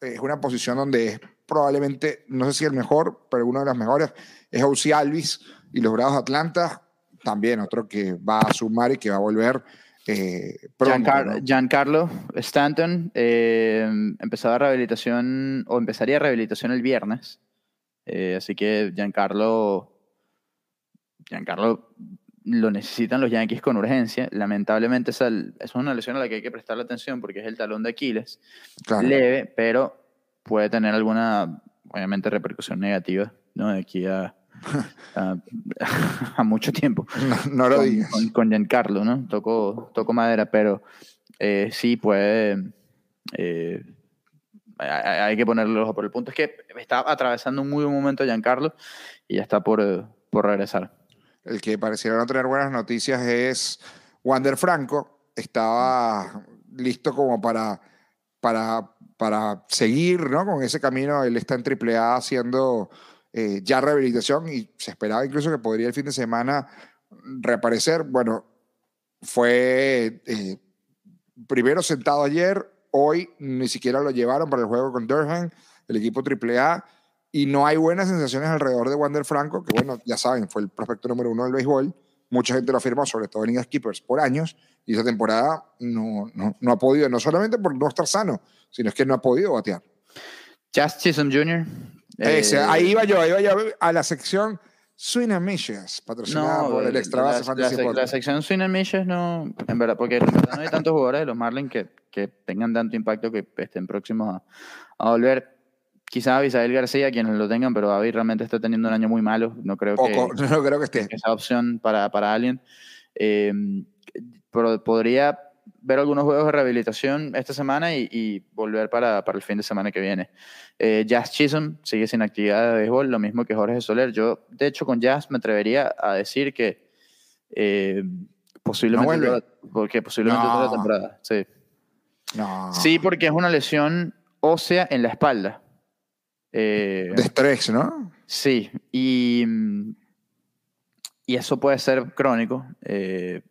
es una posición donde es probablemente, no sé si el mejor, pero uno de los mejores, es Ozzy Alvis y los Bravos de Atlanta, también otro que va a sumar y que va a volver eh, pronto. Giancar- ¿no? Giancarlo Stanton eh, empezaba rehabilitación, o empezaría rehabilitación el viernes. Eh, así que Giancarlo, Giancarlo lo necesitan los Yankees con urgencia. Lamentablemente esa, esa es una lesión a la que hay que prestarle atención porque es el talón de Aquiles. Claro. leve, pero puede tener alguna, obviamente, repercusión negativa, ¿no? De aquí a, a, a mucho tiempo. No, no lo con, digas. Con, con Giancarlo, ¿no? Toco, toco madera, pero eh, sí puede... eh, hay, que ponerle el ojo. Pero el punto es que está atravesando un muy buen momento Giancarlo y ya está por, eh, por regresar. El que pareciera no tener buenas noticias es Wander Franco. Estaba listo como para, para, para seguir ¿no? con ese camino. Él está en AAA haciendo eh, ya rehabilitación y se esperaba incluso que podría el fin de semana reaparecer. Bueno, fue eh, primero sentado ayer, hoy ni siquiera lo llevaron para el juego con Durham, el equipo AAA y no hay buenas sensaciones alrededor de Wander Franco, que bueno, ya saben, fue el prospecto número uno del béisbol. Mucha gente lo afirmó, sobre todo en Ligas Keepers, por años, y esa temporada no, no, no ha podido, no solamente por no estar sano, sino es que no ha podido batear. Just Chisholm Jr. eh, Ese, ahí iba yo, ahí iba yo a la sección Swing and Mishes, patrocinada No, por el Extra Base Fantasy la- la sección Swing and Mishes no, en verdad, porque en verdad no hay tantos jugadores de los Marlins que, que tengan tanto impacto que estén próximos a, a volver. Quizás Abisael García, quienes lo tengan, pero Avi realmente está teniendo un año muy malo. No creo que, Poco, no creo que esté. que esa opción para, para alguien. Eh, pero podría ver algunos juegos de rehabilitación esta semana y, y volver para, para el fin de semana que viene. Eh, Jazz Chisholm sigue sin actividad de béisbol, lo mismo que Jorge Soler. Yo, de hecho, con Jazz me atrevería a decir que eh, posiblemente, toda- porque posiblemente No. toda la temporada. Sí. No. sí, porque es una lesión ósea en la espalda. Eh, De estrés, ¿no? Sí, y, y eso puede ser crónico. eh,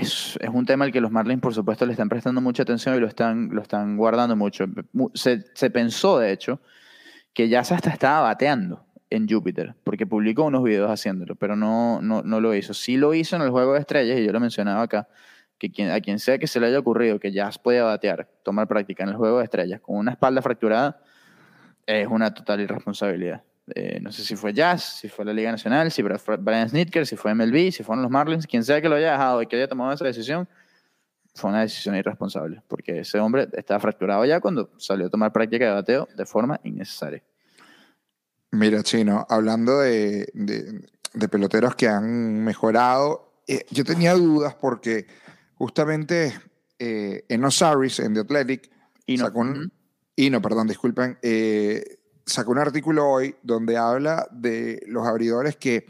es, un tema al que los Marlins, por supuesto, le están prestando mucha atención y lo están, lo están guardando mucho. Mu- Se, pensó, de hecho, que ya hasta estaba bateando en Júpiter, porque publicó unos videos haciéndolo, pero no, no, no lo hizo. Sí lo hizo en el Juego de Estrellas, y yo lo mencionaba acá, que a quien sea que se le haya ocurrido que Jazz podía batear, tomar práctica en el Juego de Estrellas con una espalda fracturada, es una total irresponsabilidad. Eh, no sé si fue Jazz, si fue la Liga Nacional, si fue Brian Snitker, si fue MLB, si fueron los Marlins, quien sea que lo haya dejado y que haya tomado esa decisión, fue una decisión irresponsable, porque ese hombre estaba fracturado ya cuando salió a tomar práctica de bateo de forma innecesaria. Mira, Chino, hablando de, de- de peloteros que han mejorado, eh, yo tenía dudas porque justamente eh, en Osiris, en The Athletic, Y no, sacó un, Ujú. y no, perdón, disculpen, eh, sacó un artículo hoy donde habla de los abridores que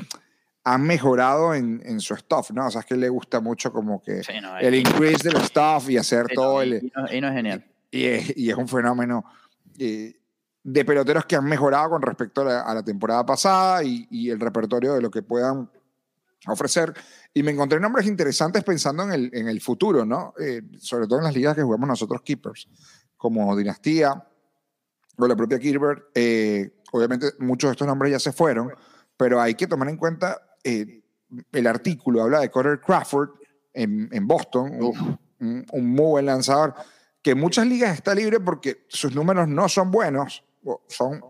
han mejorado en, en su stuff, ¿no? O sea, es que le gusta mucho como que Sí, no, el increase del stuff y hacer todo no, el... y no- y no es genial. Y es, y es un fenómeno eh, de peloteros que han mejorado con respecto a la, a la temporada pasada y, y el repertorio de lo que puedan ofrecer. Y me encontré nombres interesantes pensando en el, en el futuro, ¿no? Eh, sobre todo en las ligas que jugamos nosotros Keepers, como Dinastía o la propia Keeper. Eh, obviamente muchos de estos nombres ya se fueron, pero hay que tomar en cuenta eh, el artículo, habla de Carter Crawford en, en Boston, un- un, un muy buen lanzador, que en muchas ligas está libre porque sus números no son buenos, son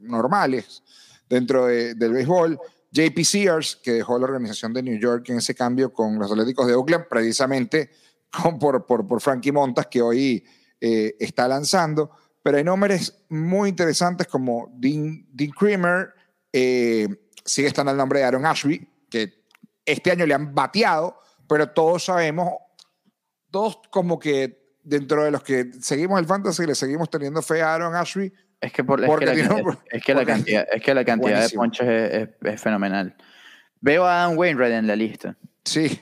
normales dentro de- del béisbol. JP Sears, que dejó la organización de New York en ese cambio con los Atléticos de Oakland, precisamente con- por, por, por Frankie Montas, que hoy eh, está lanzando. Pero hay nombres muy interesantes como Dean, Dean Creamer, eh, sigue estando el nombre de Aaron Ashby, que este año le han bateado, pero todos sabemos, todos como que dentro de los que seguimos el fantasy le seguimos teniendo fe a Aaron Ashby. Es que, por, es que la, tiene cantidad, es que la cantidad, es que la cantidad de ponches es, es- es fenomenal. Veo a Adam Wainwright en la lista. Sí,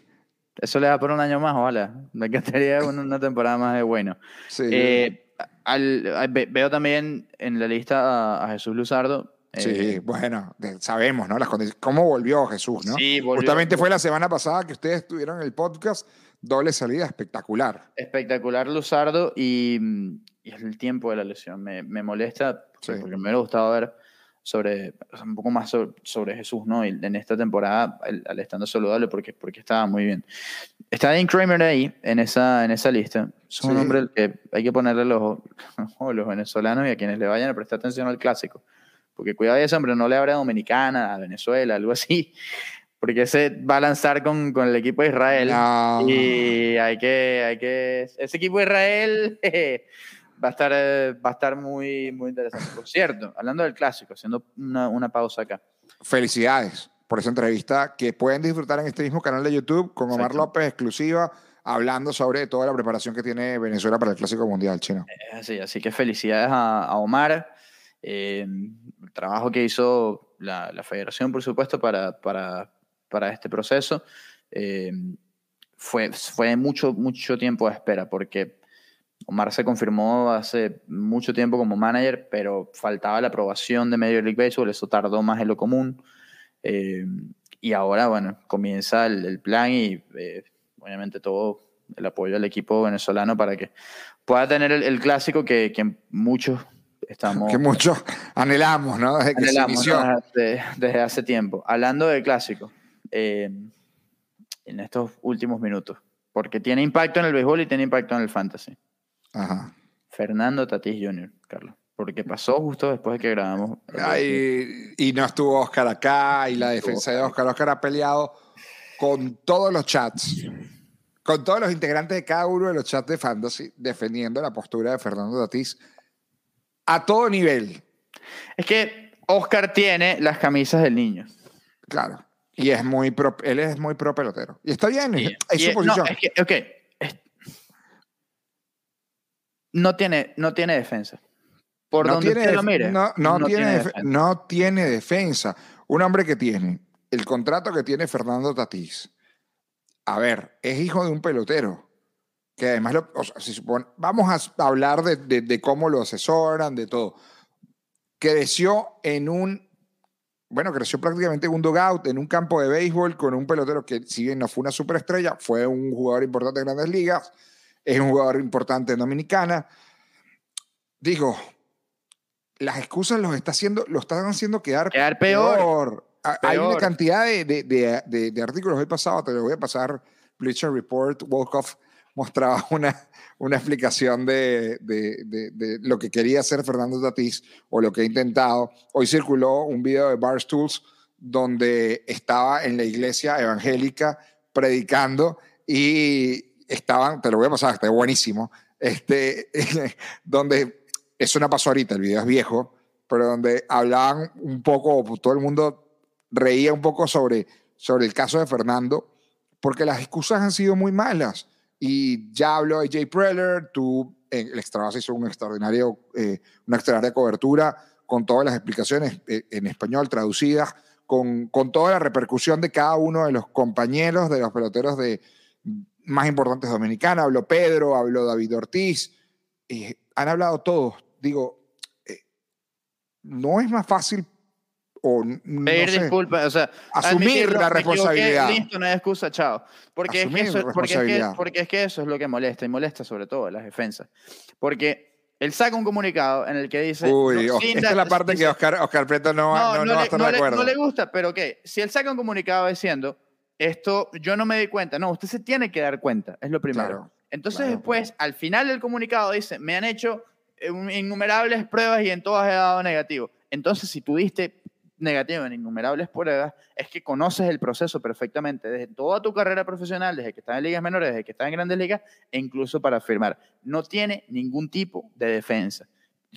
Eso le da por un año más, ojalá. Me encantaría una, una temporada más de bueno. sí. Eh, al- al- ve- veo también en la lista a, a Jesús Luzardo. sí, Eh, bueno, de- sabemos, ¿no? Las condiciones, cómo volvió Jesús, ¿no? Sí, volvió. Justamente fue la semana pasada que ustedes tuvieron el podcast, doble salida espectacular. espectacular Luzardo y, y el tiempo de la lesión. Me, me molesta Sí. porque me hubiera gustado ver sobre, un poco más sobre, sobre Jesús, ¿no? Y en esta temporada, al, al estando saludable, porque, porque estaba muy bien. Está Dean Kramer ahí, en esa, en esa lista. Es un hombre que hay que ponerle los ojos a los venezolanos y a quienes le vayan a prestar atención al clásico. Porque cuidado ese hombre, no le abre a Dominicana, a Venezuela, algo así. Porque ese va a lanzar con, con el equipo de Israel. No. Y hay que, hay que. Ese equipo de Israel jeje, va a estar, eh, va a estar muy, muy interesante. Por cierto, hablando del clásico, haciendo una, una pausa acá. Felicidades por esa entrevista que pueden disfrutar en este mismo canal de YouTube con Omar Exacto. López, exclusiva, hablando sobre toda la preparación que tiene Venezuela para el Clásico Mundial chino. Así, así que felicidades a, a Omar. eh, el trabajo que hizo la, la federación, por supuesto, para, para, para este proceso. eh, fue, fue mucho, mucho tiempo de espera, porque Omar se confirmó hace mucho tiempo como manager, pero faltaba la aprobación de Major League Baseball, eso tardó más en lo común. eh, y ahora, bueno, comienza el, el plan y eh, obviamente todo el apoyo al equipo venezolano para que pueda tener el, el clásico que, que muchos estamos Que muchos anhelamos, ¿no? Desde anhelamos, inició. ¿no? desde, desde hace tiempo. Hablando del clásico, eh, en estos últimos minutos, porque tiene impacto en el béisbol y tiene impacto en el fantasy. Ajá. Fernando Tatís Jr., Carlos. porque pasó justo después de que grabamos. Ay, y no estuvo Oscar acá, y la defensa de Oscar. Oscar ha peleado con todos los chats, con todos los integrantes de cada uno de los chats de Fantasy, defendiendo la postura de Fernando Tatís a todo nivel. Es que Oscar tiene las camisas del niño. Claro. Y es muy pro, él es muy pro pelotero. Y está bien, es y- su posición. No, es que, ok, es- no, tiene, no tiene defensa. Por no donde tiene, usted lo mire. no, no tiene, def- defensa. no tiene defensa. Un hombre que tiene el contrato que tiene Fernando Tatís. A ver, es hijo de un pelotero. Que además, lo- o sea, si supone- vamos a hablar de, de- de cómo lo asesoran, de todo. Creció en un, bueno, creció prácticamente en un dugout, en un campo de béisbol, con un pelotero que, si bien no fue una superestrella, fue un jugador importante en grandes ligas, es un jugador importante en Dominicana. Digo, las excusas los está haciendo, lo están haciendo quedar, Quedar peor. A- Hay una Peor. cantidad de, de- de- de- artículos hoy pasado, te lo voy a pasar. Bleacher Report, Wolkoff mostraba una, una explicación de, de- de- de lo que quería hacer Fernando Tatís o lo que ha intentado. Hoy circuló un video de Barstools donde estaba en la iglesia evangélica predicando y estaban, te lo voy a pasar, está buenísimo, este, donde eso no pasó ahorita, el video es viejo, pero donde hablaban un poco, todo el mundo reía un poco sobre, sobre el caso de Fernando, porque las excusas han sido muy malas. Y ya habló de Jay Preller, tú, en el Extra Base hizo un extraordinario, eh, una extraordinaria cobertura con todas las explicaciones eh, en español traducidas, con, con toda la repercusión de cada uno de los compañeros de los peloteros de, más importantes dominicanos. Habló Pedro, habló David Ortiz, eh, han hablado todos. Digo, eh, no es más fácil o no Pedir sé, disculpas, o sea, asumir la equivoqué, responsabilidad. Listo, no hay excusa, chao. Porque es, que eso, porque, es que, porque es que eso es lo que molesta, y molesta sobre todo a las defensas. Porque él saca un comunicado en el que dice... Uy, no, esta es da- la parte dice, que Oscar, Oscar Prieto no, no, no, no va a le, estar de le- acuerdo. no le gusta, pero ¿qué? Si él saca un comunicado diciendo, esto yo no me di cuenta, no, usted se tiene que dar cuenta, es lo primero. Claro, Entonces claro. después, al final del comunicado dice, me han hecho eh, innumerables pruebas y en todas he dado negativo. Entonces, si tú diste negativo en innumerables pruebas, es que conoces el proceso perfectamente, desde toda tu carrera profesional, desde que estás en ligas menores, desde que estás en grandes ligas, e incluso para firmar. No tiene ningún tipo de defensa.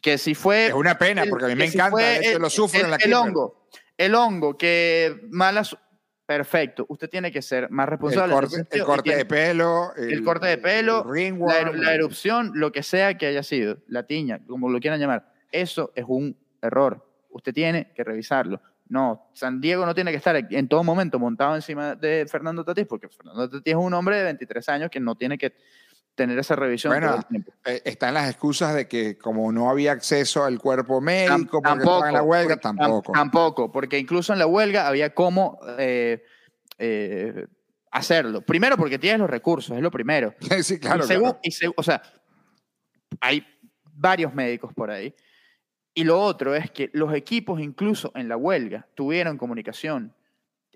Que si fue... Es una pena, el- porque a mí me si encanta, de hecho el- lo sufro el- en la El hongo, el hongo, que malas... Perfecto, usted tiene que ser más el responsable. ese corte, el corte tiene- de pelo, el corte de pelo, el ringworm, la erupción, lo que sea que haya sido, la tiña, como lo quieran llamar, eso es un error. Usted tiene que revisarlo. No, San Diego no tiene que estar en todo momento montado encima de Fernando Tatís, porque Fernando Tatís es un hombre de 23 años que no tiene que tener esa revisión Bueno, eh, están las excusas de que como no había acceso al cuerpo médico, porque estaban en la huelga, porque- tam- tampoco. Tampoco, porque incluso en la huelga había cómo eh, eh, hacerlo. Primero, porque tienes los recursos, es lo primero. sí, claro. y, claro. y o sea, hay varios médicos por ahí. Y lo otro es que los equipos, incluso en la huelga, tuvieron comunicación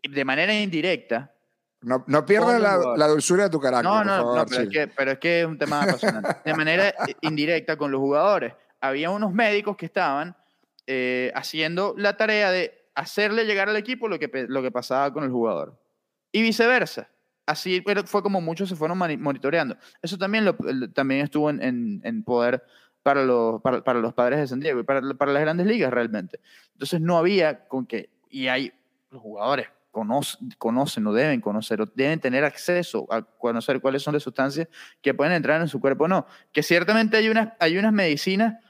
de manera indirecta. No, no pierdas la, la dulzura de tu carácter. No, no, favor, no, pero, es que, pero es que es un tema apasionante. De manera indirecta con los jugadores. Había unos médicos que estaban eh, haciendo la tarea de hacerle llegar al equipo lo que, lo que pasaba con el jugador. Y viceversa. Así pero fue como muchos se fueron monitoreando. Eso también, lo- también estuvo en, en- en poder para los, para, para los padres de San Diego y para, para las grandes ligas realmente. Entonces no había con que, y hay los jugadores conocen, conocen o deben conocer, o deben tener acceso a conocer cuáles son las sustancias que pueden entrar en su cuerpo o no. Que ciertamente hay unas, hay unas medicinas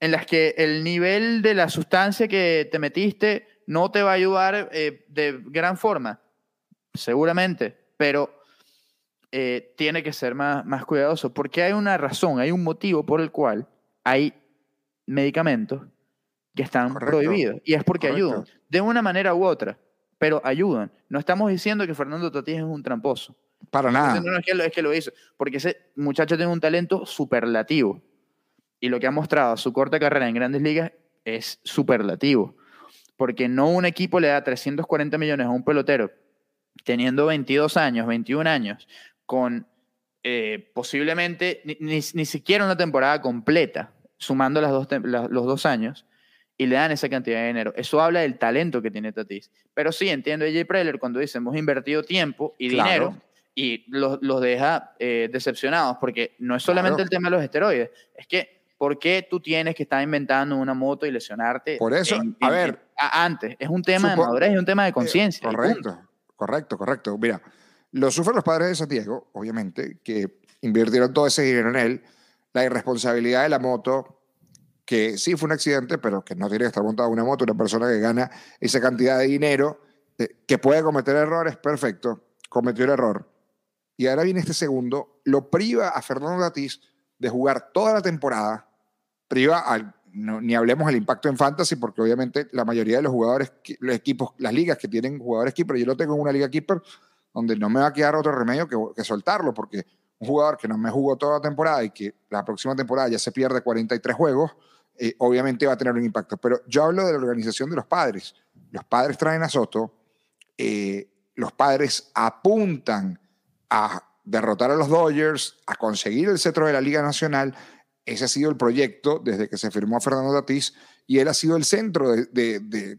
en las que el nivel de la sustancia que te metiste no te va a ayudar eh, de gran forma, seguramente, pero eh, tiene que ser más, más cuidadoso, porque hay una razón, hay un motivo por el cual hay medicamentos que están Correcto, prohibidos, y es porque correcto. ayudan, de una manera u otra, pero ayudan. No estamos diciendo que Fernando Tatís es un tramposo. Para nada. No, no, es que, lo, es que lo hizo. Porque ese muchacho tiene un talento superlativo. Y lo que ha mostrado su corta carrera en grandes ligas es superlativo. Porque no un equipo le da 340 millones a un pelotero teniendo 22 años, 21 años, con eh, posiblemente ni, ni- ni siquiera una temporada completa sumando las dos, tem- la- los dos años, y le dan esa cantidad de dinero. Eso habla del talento que tiene Tatis. Pero sí, entiendo a Jay Preller cuando dice, hemos invertido tiempo y Claro. dinero, y los, los deja eh, decepcionados, porque no es solamente Claro. el tema de los esteroides, es que, ¿por qué tú tienes que estar inventando una moto y lesionarte? Por eso, en- a en- ver. en- antes, es un tema de madurez y un tema de Eh, conciencia. punto. correcto, correcto, correcto. Mira, lo sufren los padres de Santiago, obviamente, que invirtieron todo ese dinero en él. La irresponsabilidad de la moto, que sí fue un accidente, pero que no tiene que estar montada una moto, una persona que gana esa cantidad de dinero, eh, que puede cometer errores, perfecto, cometió el error. Y ahora viene este segundo, lo priva a Fernando Tatís de jugar toda la temporada, priva al, ni hablemos del impacto en fantasy, porque obviamente la mayoría de los jugadores, los equipos, las ligas que tienen jugadores keeper, yo lo tengo en una liga keeper, donde no me va a quedar otro remedio que, que soltarlo, porque un jugador que no me jugó toda la temporada y que la próxima temporada ya se pierde 43 juegos, eh, obviamente va a tener un impacto. Pero yo hablo de la organización de los padres. Los padres traen a Soto, eh, los padres apuntan a derrotar a los Dodgers, a conseguir el cetro de la Liga Nacional. Ese ha sido el proyecto desde que se firmó a Fernando Tatís y él ha sido el centro de, de-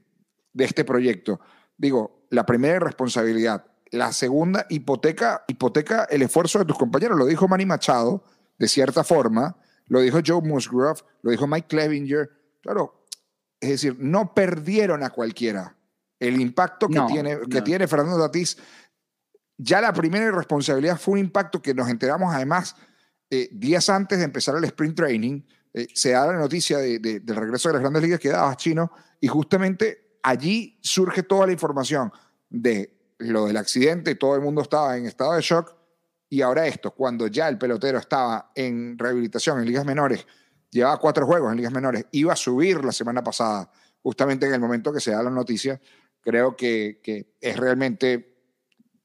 este proyecto. Digo, la primera responsabilidad. La segunda, hipoteca, hipoteca el esfuerzo de tus compañeros. Lo dijo Manny Machado, de cierta forma. Lo dijo Joe Musgrove, lo dijo Mike Clevinger. Claro, es decir, no perdieron a cualquiera. El impacto que, No, tiene, que no. tiene Fernando Tatís ya la primera irresponsabilidad fue un impacto que nos enteramos además eh, días antes de empezar el sprint training. eh, se da la noticia de- de- del regreso de las grandes ligas que daba Chino y justamente allí surge toda la información de lo del accidente, todo el mundo estaba en estado de shock y ahora esto, cuando ya el pelotero estaba en rehabilitación en ligas menores, llevaba cuatro juegos en ligas menores, iba a subir la semana pasada, justamente en el momento que se da la noticia, creo que, que es realmente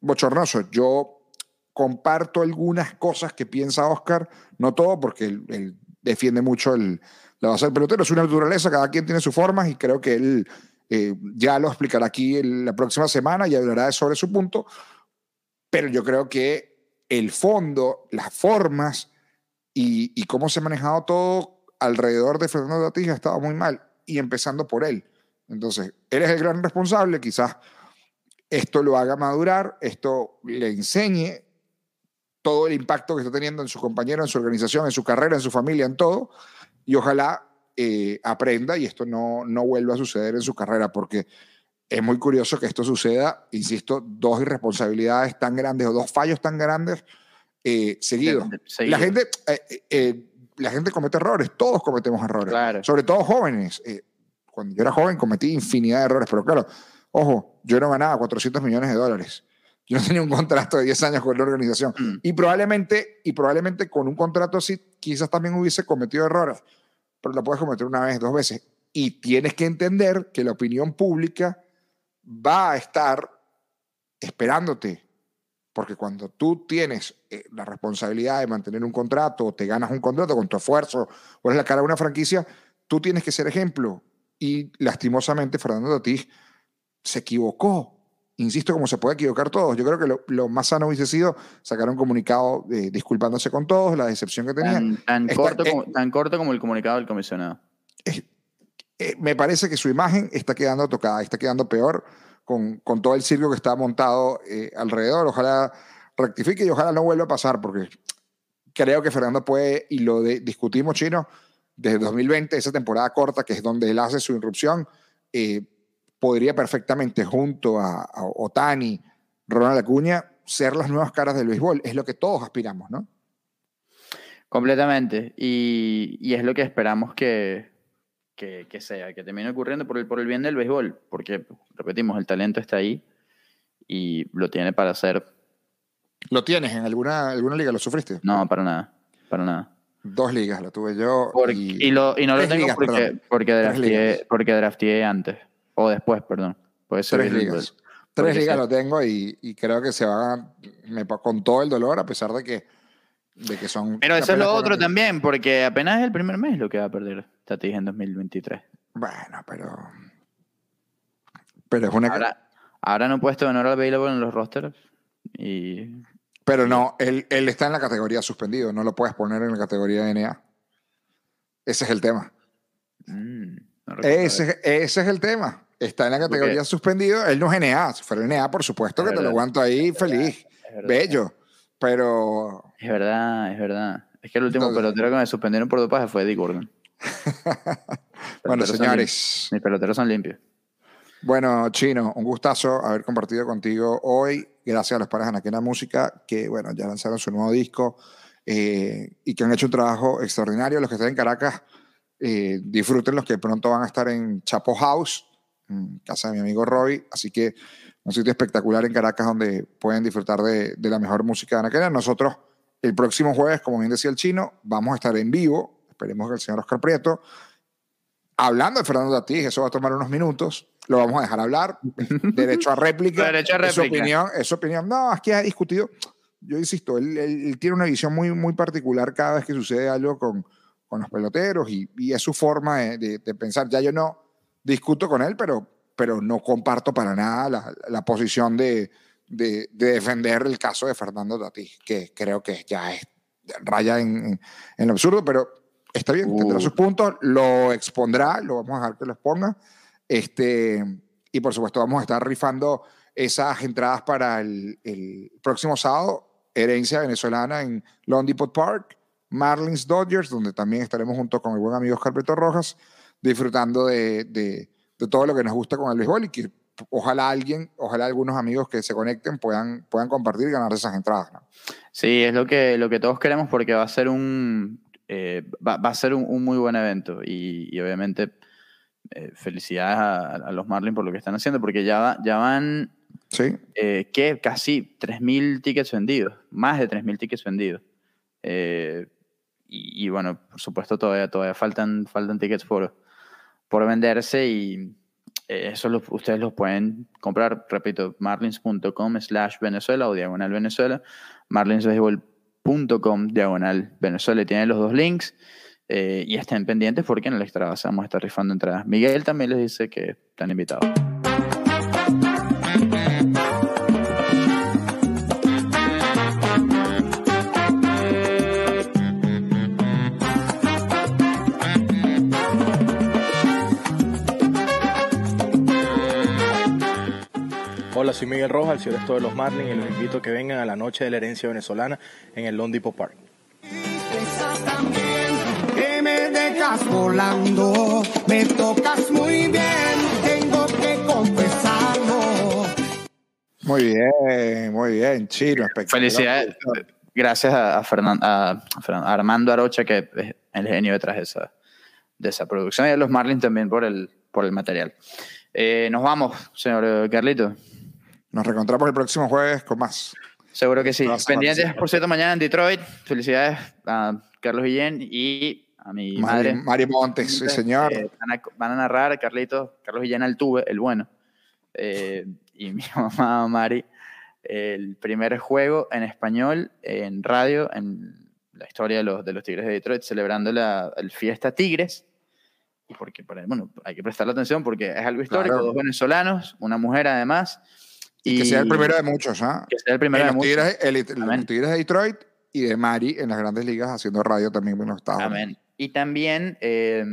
bochornoso. Yo comparto algunas cosas que piensa Oscar, no todo, porque él, él defiende mucho el, la base del pelotero, es una naturaleza, cada quien tiene sus formas y creo que él eh, ya lo explicará aquí en la próxima semana y hablará sobre su punto, pero yo creo que el fondo, las formas y, cómo se ha manejado todo alrededor de Fernando Tatís ha estado muy mal, y empezando por él. Entonces, él es el gran responsable, quizás esto lo haga madurar, esto le enseñe todo el impacto que está teniendo en sus compañeros, en su organización, en su carrera, en su familia, en todo, y ojalá eh, aprenda y esto no, no vuelva a suceder en su carrera, porque es muy curioso que esto suceda, insisto, dos irresponsabilidades tan grandes o dos fallos tan grandes eh, seguidos. De- La seguido. gente, eh, eh, eh, la gente comete errores, todos cometemos errores, Claro. sobre todo jóvenes. Eh, cuando yo era joven cometí infinidad de errores, pero claro, ojo, yo no ganaba 400 millones de dólares. Yo no tenía un contrato de 10 años con la organización. Mm. Y probablemente, y probablemente con un contrato así, quizás también hubiese cometido errores, pero lo puedes cometer una vez, dos veces. Y tienes que entender que la opinión pública va a estar esperándote. Porque cuando tú tienes eh, la responsabilidad de mantener un contrato, o te ganas un contrato con tu esfuerzo, o eres la cara de una franquicia, tú tienes que ser ejemplo. Y lastimosamente Fernando Tatís se equivocó. Insisto, como se puede equivocar todos. Yo creo que lo, lo más sano hubiese sido sacar un comunicado eh, disculpándose con todos, la decepción que tenía. Tan, corto como, tan corto como el comunicado del comisionado. Eh, me parece que su imagen está quedando tocada, está quedando peor con, con todo el circo que está montado eh, alrededor. Ojalá rectifique y ojalá no vuelva a pasar, porque creo que Fernando puede, y lo discutimos, Chino, desde 2020, esa temporada corta, que es donde él hace su irrupción, eh, podría perfectamente, junto a, a Otani, Ronald Acuña, ser las nuevas caras del béisbol. Es lo que todos aspiramos, ¿no? Completamente. Y, y es lo que esperamos que, que, que sea, que termine ocurriendo por el, por el bien del béisbol. Porque, repetimos, el talento está ahí y lo tiene para hacer. ¿Lo tienes en alguna, alguna liga? ¿Lo sufriste? No, para nada. Para nada. Dos ligas, la tuve yo. Porque- y- y, lo, y no lo tengo ligas, porque, porque, drafteé, porque drafteé antes. O después, perdón. Puede ser Tres ligas. Tres ligas se- lo tengo y, y creo que se van me, con todo el dolor, a pesar de que, de que son. Pero eso es lo otro también, porque apenas es el primer mes lo que va a perder Tatis en 2023. Bueno, pero. Pero es una. Ahora, ahora no puesto de honor available en los rosters. Y pero no, él, él está en la categoría suspendido, no lo puedes poner en la categoría NA. Ese es el tema. Mm, no Ese, ese es el tema. Está en la categoría suspendido. Él no es NA. Si fuera NA, por supuesto Es que te lo verdad. aguanto ahí feliz. Es verdad. Bello. Pero Es verdad, es verdad. Es que el último Entonces- pelotero que me suspendieron por dopaje fue Eddie Gordon. bueno, señores. Mis peloteros son limpios. Bueno, Chino, un gustazo haber compartido contigo hoy. Gracias a los pares Anaquena Música, que bueno, ya lanzaron su nuevo disco eh, y que han hecho un trabajo extraordinario. Los que estén en Caracas, eh, disfruten los que pronto van a estar en Chapo House, en casa de mi amigo Roy. Así que un sitio espectacular en Caracas donde pueden disfrutar de, de la mejor música de Anaquena. Nosotros, el próximo jueves, como bien decía el Chino, vamos a estar en vivo. Esperemos que el señor Oscar Prieto hablando de Fernando Tatís, eso va a tomar unos minutos, lo vamos a dejar hablar, derecho a réplica. Derecho a Es su réplica. opinión, es su opinión. No, es que ha discutido, yo insisto, él, él- él tiene una visión muy, muy particular cada vez que sucede algo con, con los peloteros y, y es su forma de, de- de pensar. Ya yo no discuto con él, pero, pero no comparto para nada la, la posición de, de- de defender el caso de Fernando Tatís, que creo que ya es raya en, en- lo absurdo, pero está bien, tendrá Uh. sus puntos, lo expondrá, lo vamos a dejar que lo exponga. Este, y por supuesto, vamos a estar rifando esas entradas para el, el próximo sábado, herencia venezolana en Long Depot Park, Marlins Dodgers, donde también estaremos junto con el buen amigo Oscar Beto Rojas, disfrutando de, de- de todo lo que nos gusta con el béisbol y que ojalá alguien, ojalá algunos amigos que se conecten puedan, puedan compartir y ganar esas entradas. ¿no? Sí, es lo que, lo que todos queremos porque va a ser un, eh, va, va a ser un, un muy buen evento y, y obviamente eh, felicidades a, a los Marlins por lo que están haciendo porque ya, ya van, Sí, eh, ¿qué? Casi 3.000 tickets vendidos, más de 3.000 tickets vendidos. Eh, y, y bueno, por supuesto todavía, todavía faltan, faltan tickets por, por venderse y eh, eso lo- ustedes los pueden comprar, repito, marlins.com slash Venezuela o diagonal Venezuela, marlinsbaseball.com diagonal Venezuela tienen los dos links eh, y estén pendientes porque en el extra vamos estar rifando entradas. Miguel también les dice que están invitados. Hola, soy Miguel Rojas, el señor esto de los Marlins y los invito a que vengan a la noche de la herencia venezolana en el Lone Depot Park. que me dejas volando, me tocas muy bien, tengo que confesarlo. muy bien, muy bien, Chino, espectacular. Felicidades. Gracias a, a Fernan- a- a Fernan- a Armando Arocha, que es el genio detrás de esa, de esa producción, y a los Marlins también por el, por el material. Eh, nos vamos, señor Carlito. Nos reencontramos el próximo jueves con más. Seguro que sí. A Pendientes, por cierto, mañana en Detroit. Felicidades a Carlos Guillén y a mi Mari, madre. Mari Montes, sí, señor. Eh, van, a, van a narrar Carlitos, Carlos Guillén Altuve, el bueno, eh, y mi mamá Mari, el primer juego en español en radio en la historia de los, de los Tigres de Detroit, celebrando la el Fiesta Tigres. Y porque, bueno, hay que prestarle atención porque es algo histórico, Claro. dos venezolanos, una mujer además. Y que sea el primero de muchos, ¿ah? que sea el primero de muchos. tigres, el- los. Tigres de Detroit y de Mari en las grandes ligas haciendo radio también en los Estados Unidos. Amén. Y también eh,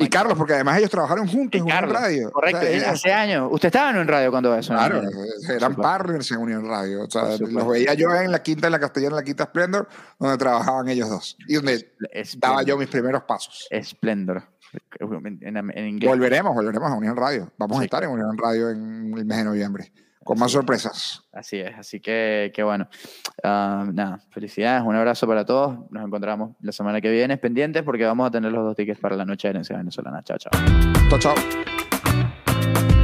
Y Carlos, porque además ellos trabajaron juntos en Radio. Correcto. O sea, eh, ellos- hace años. Usted estaba en un radio cuando eso. Claro, Por eran partners en Unión Radio. O sea, los veía yo en la quinta, en la castellana, en la quinta Splendor, donde trabajaban ellos dos. Y donde daba yo mis primeros pasos. Esplendor. En, inglés. Volveremos, volveremos a Unión Radio. Vamos a estar en Unión Radio en el mes de noviembre. Con más es. sorpresas. Así es. Así que, que bueno. Ah, nada, felicidades. Un abrazo para todos. Nos encontramos la semana que viene pendientes porque vamos a tener los dos tickets para la noche de herencia venezolana. Chao, chao. Chao, chao.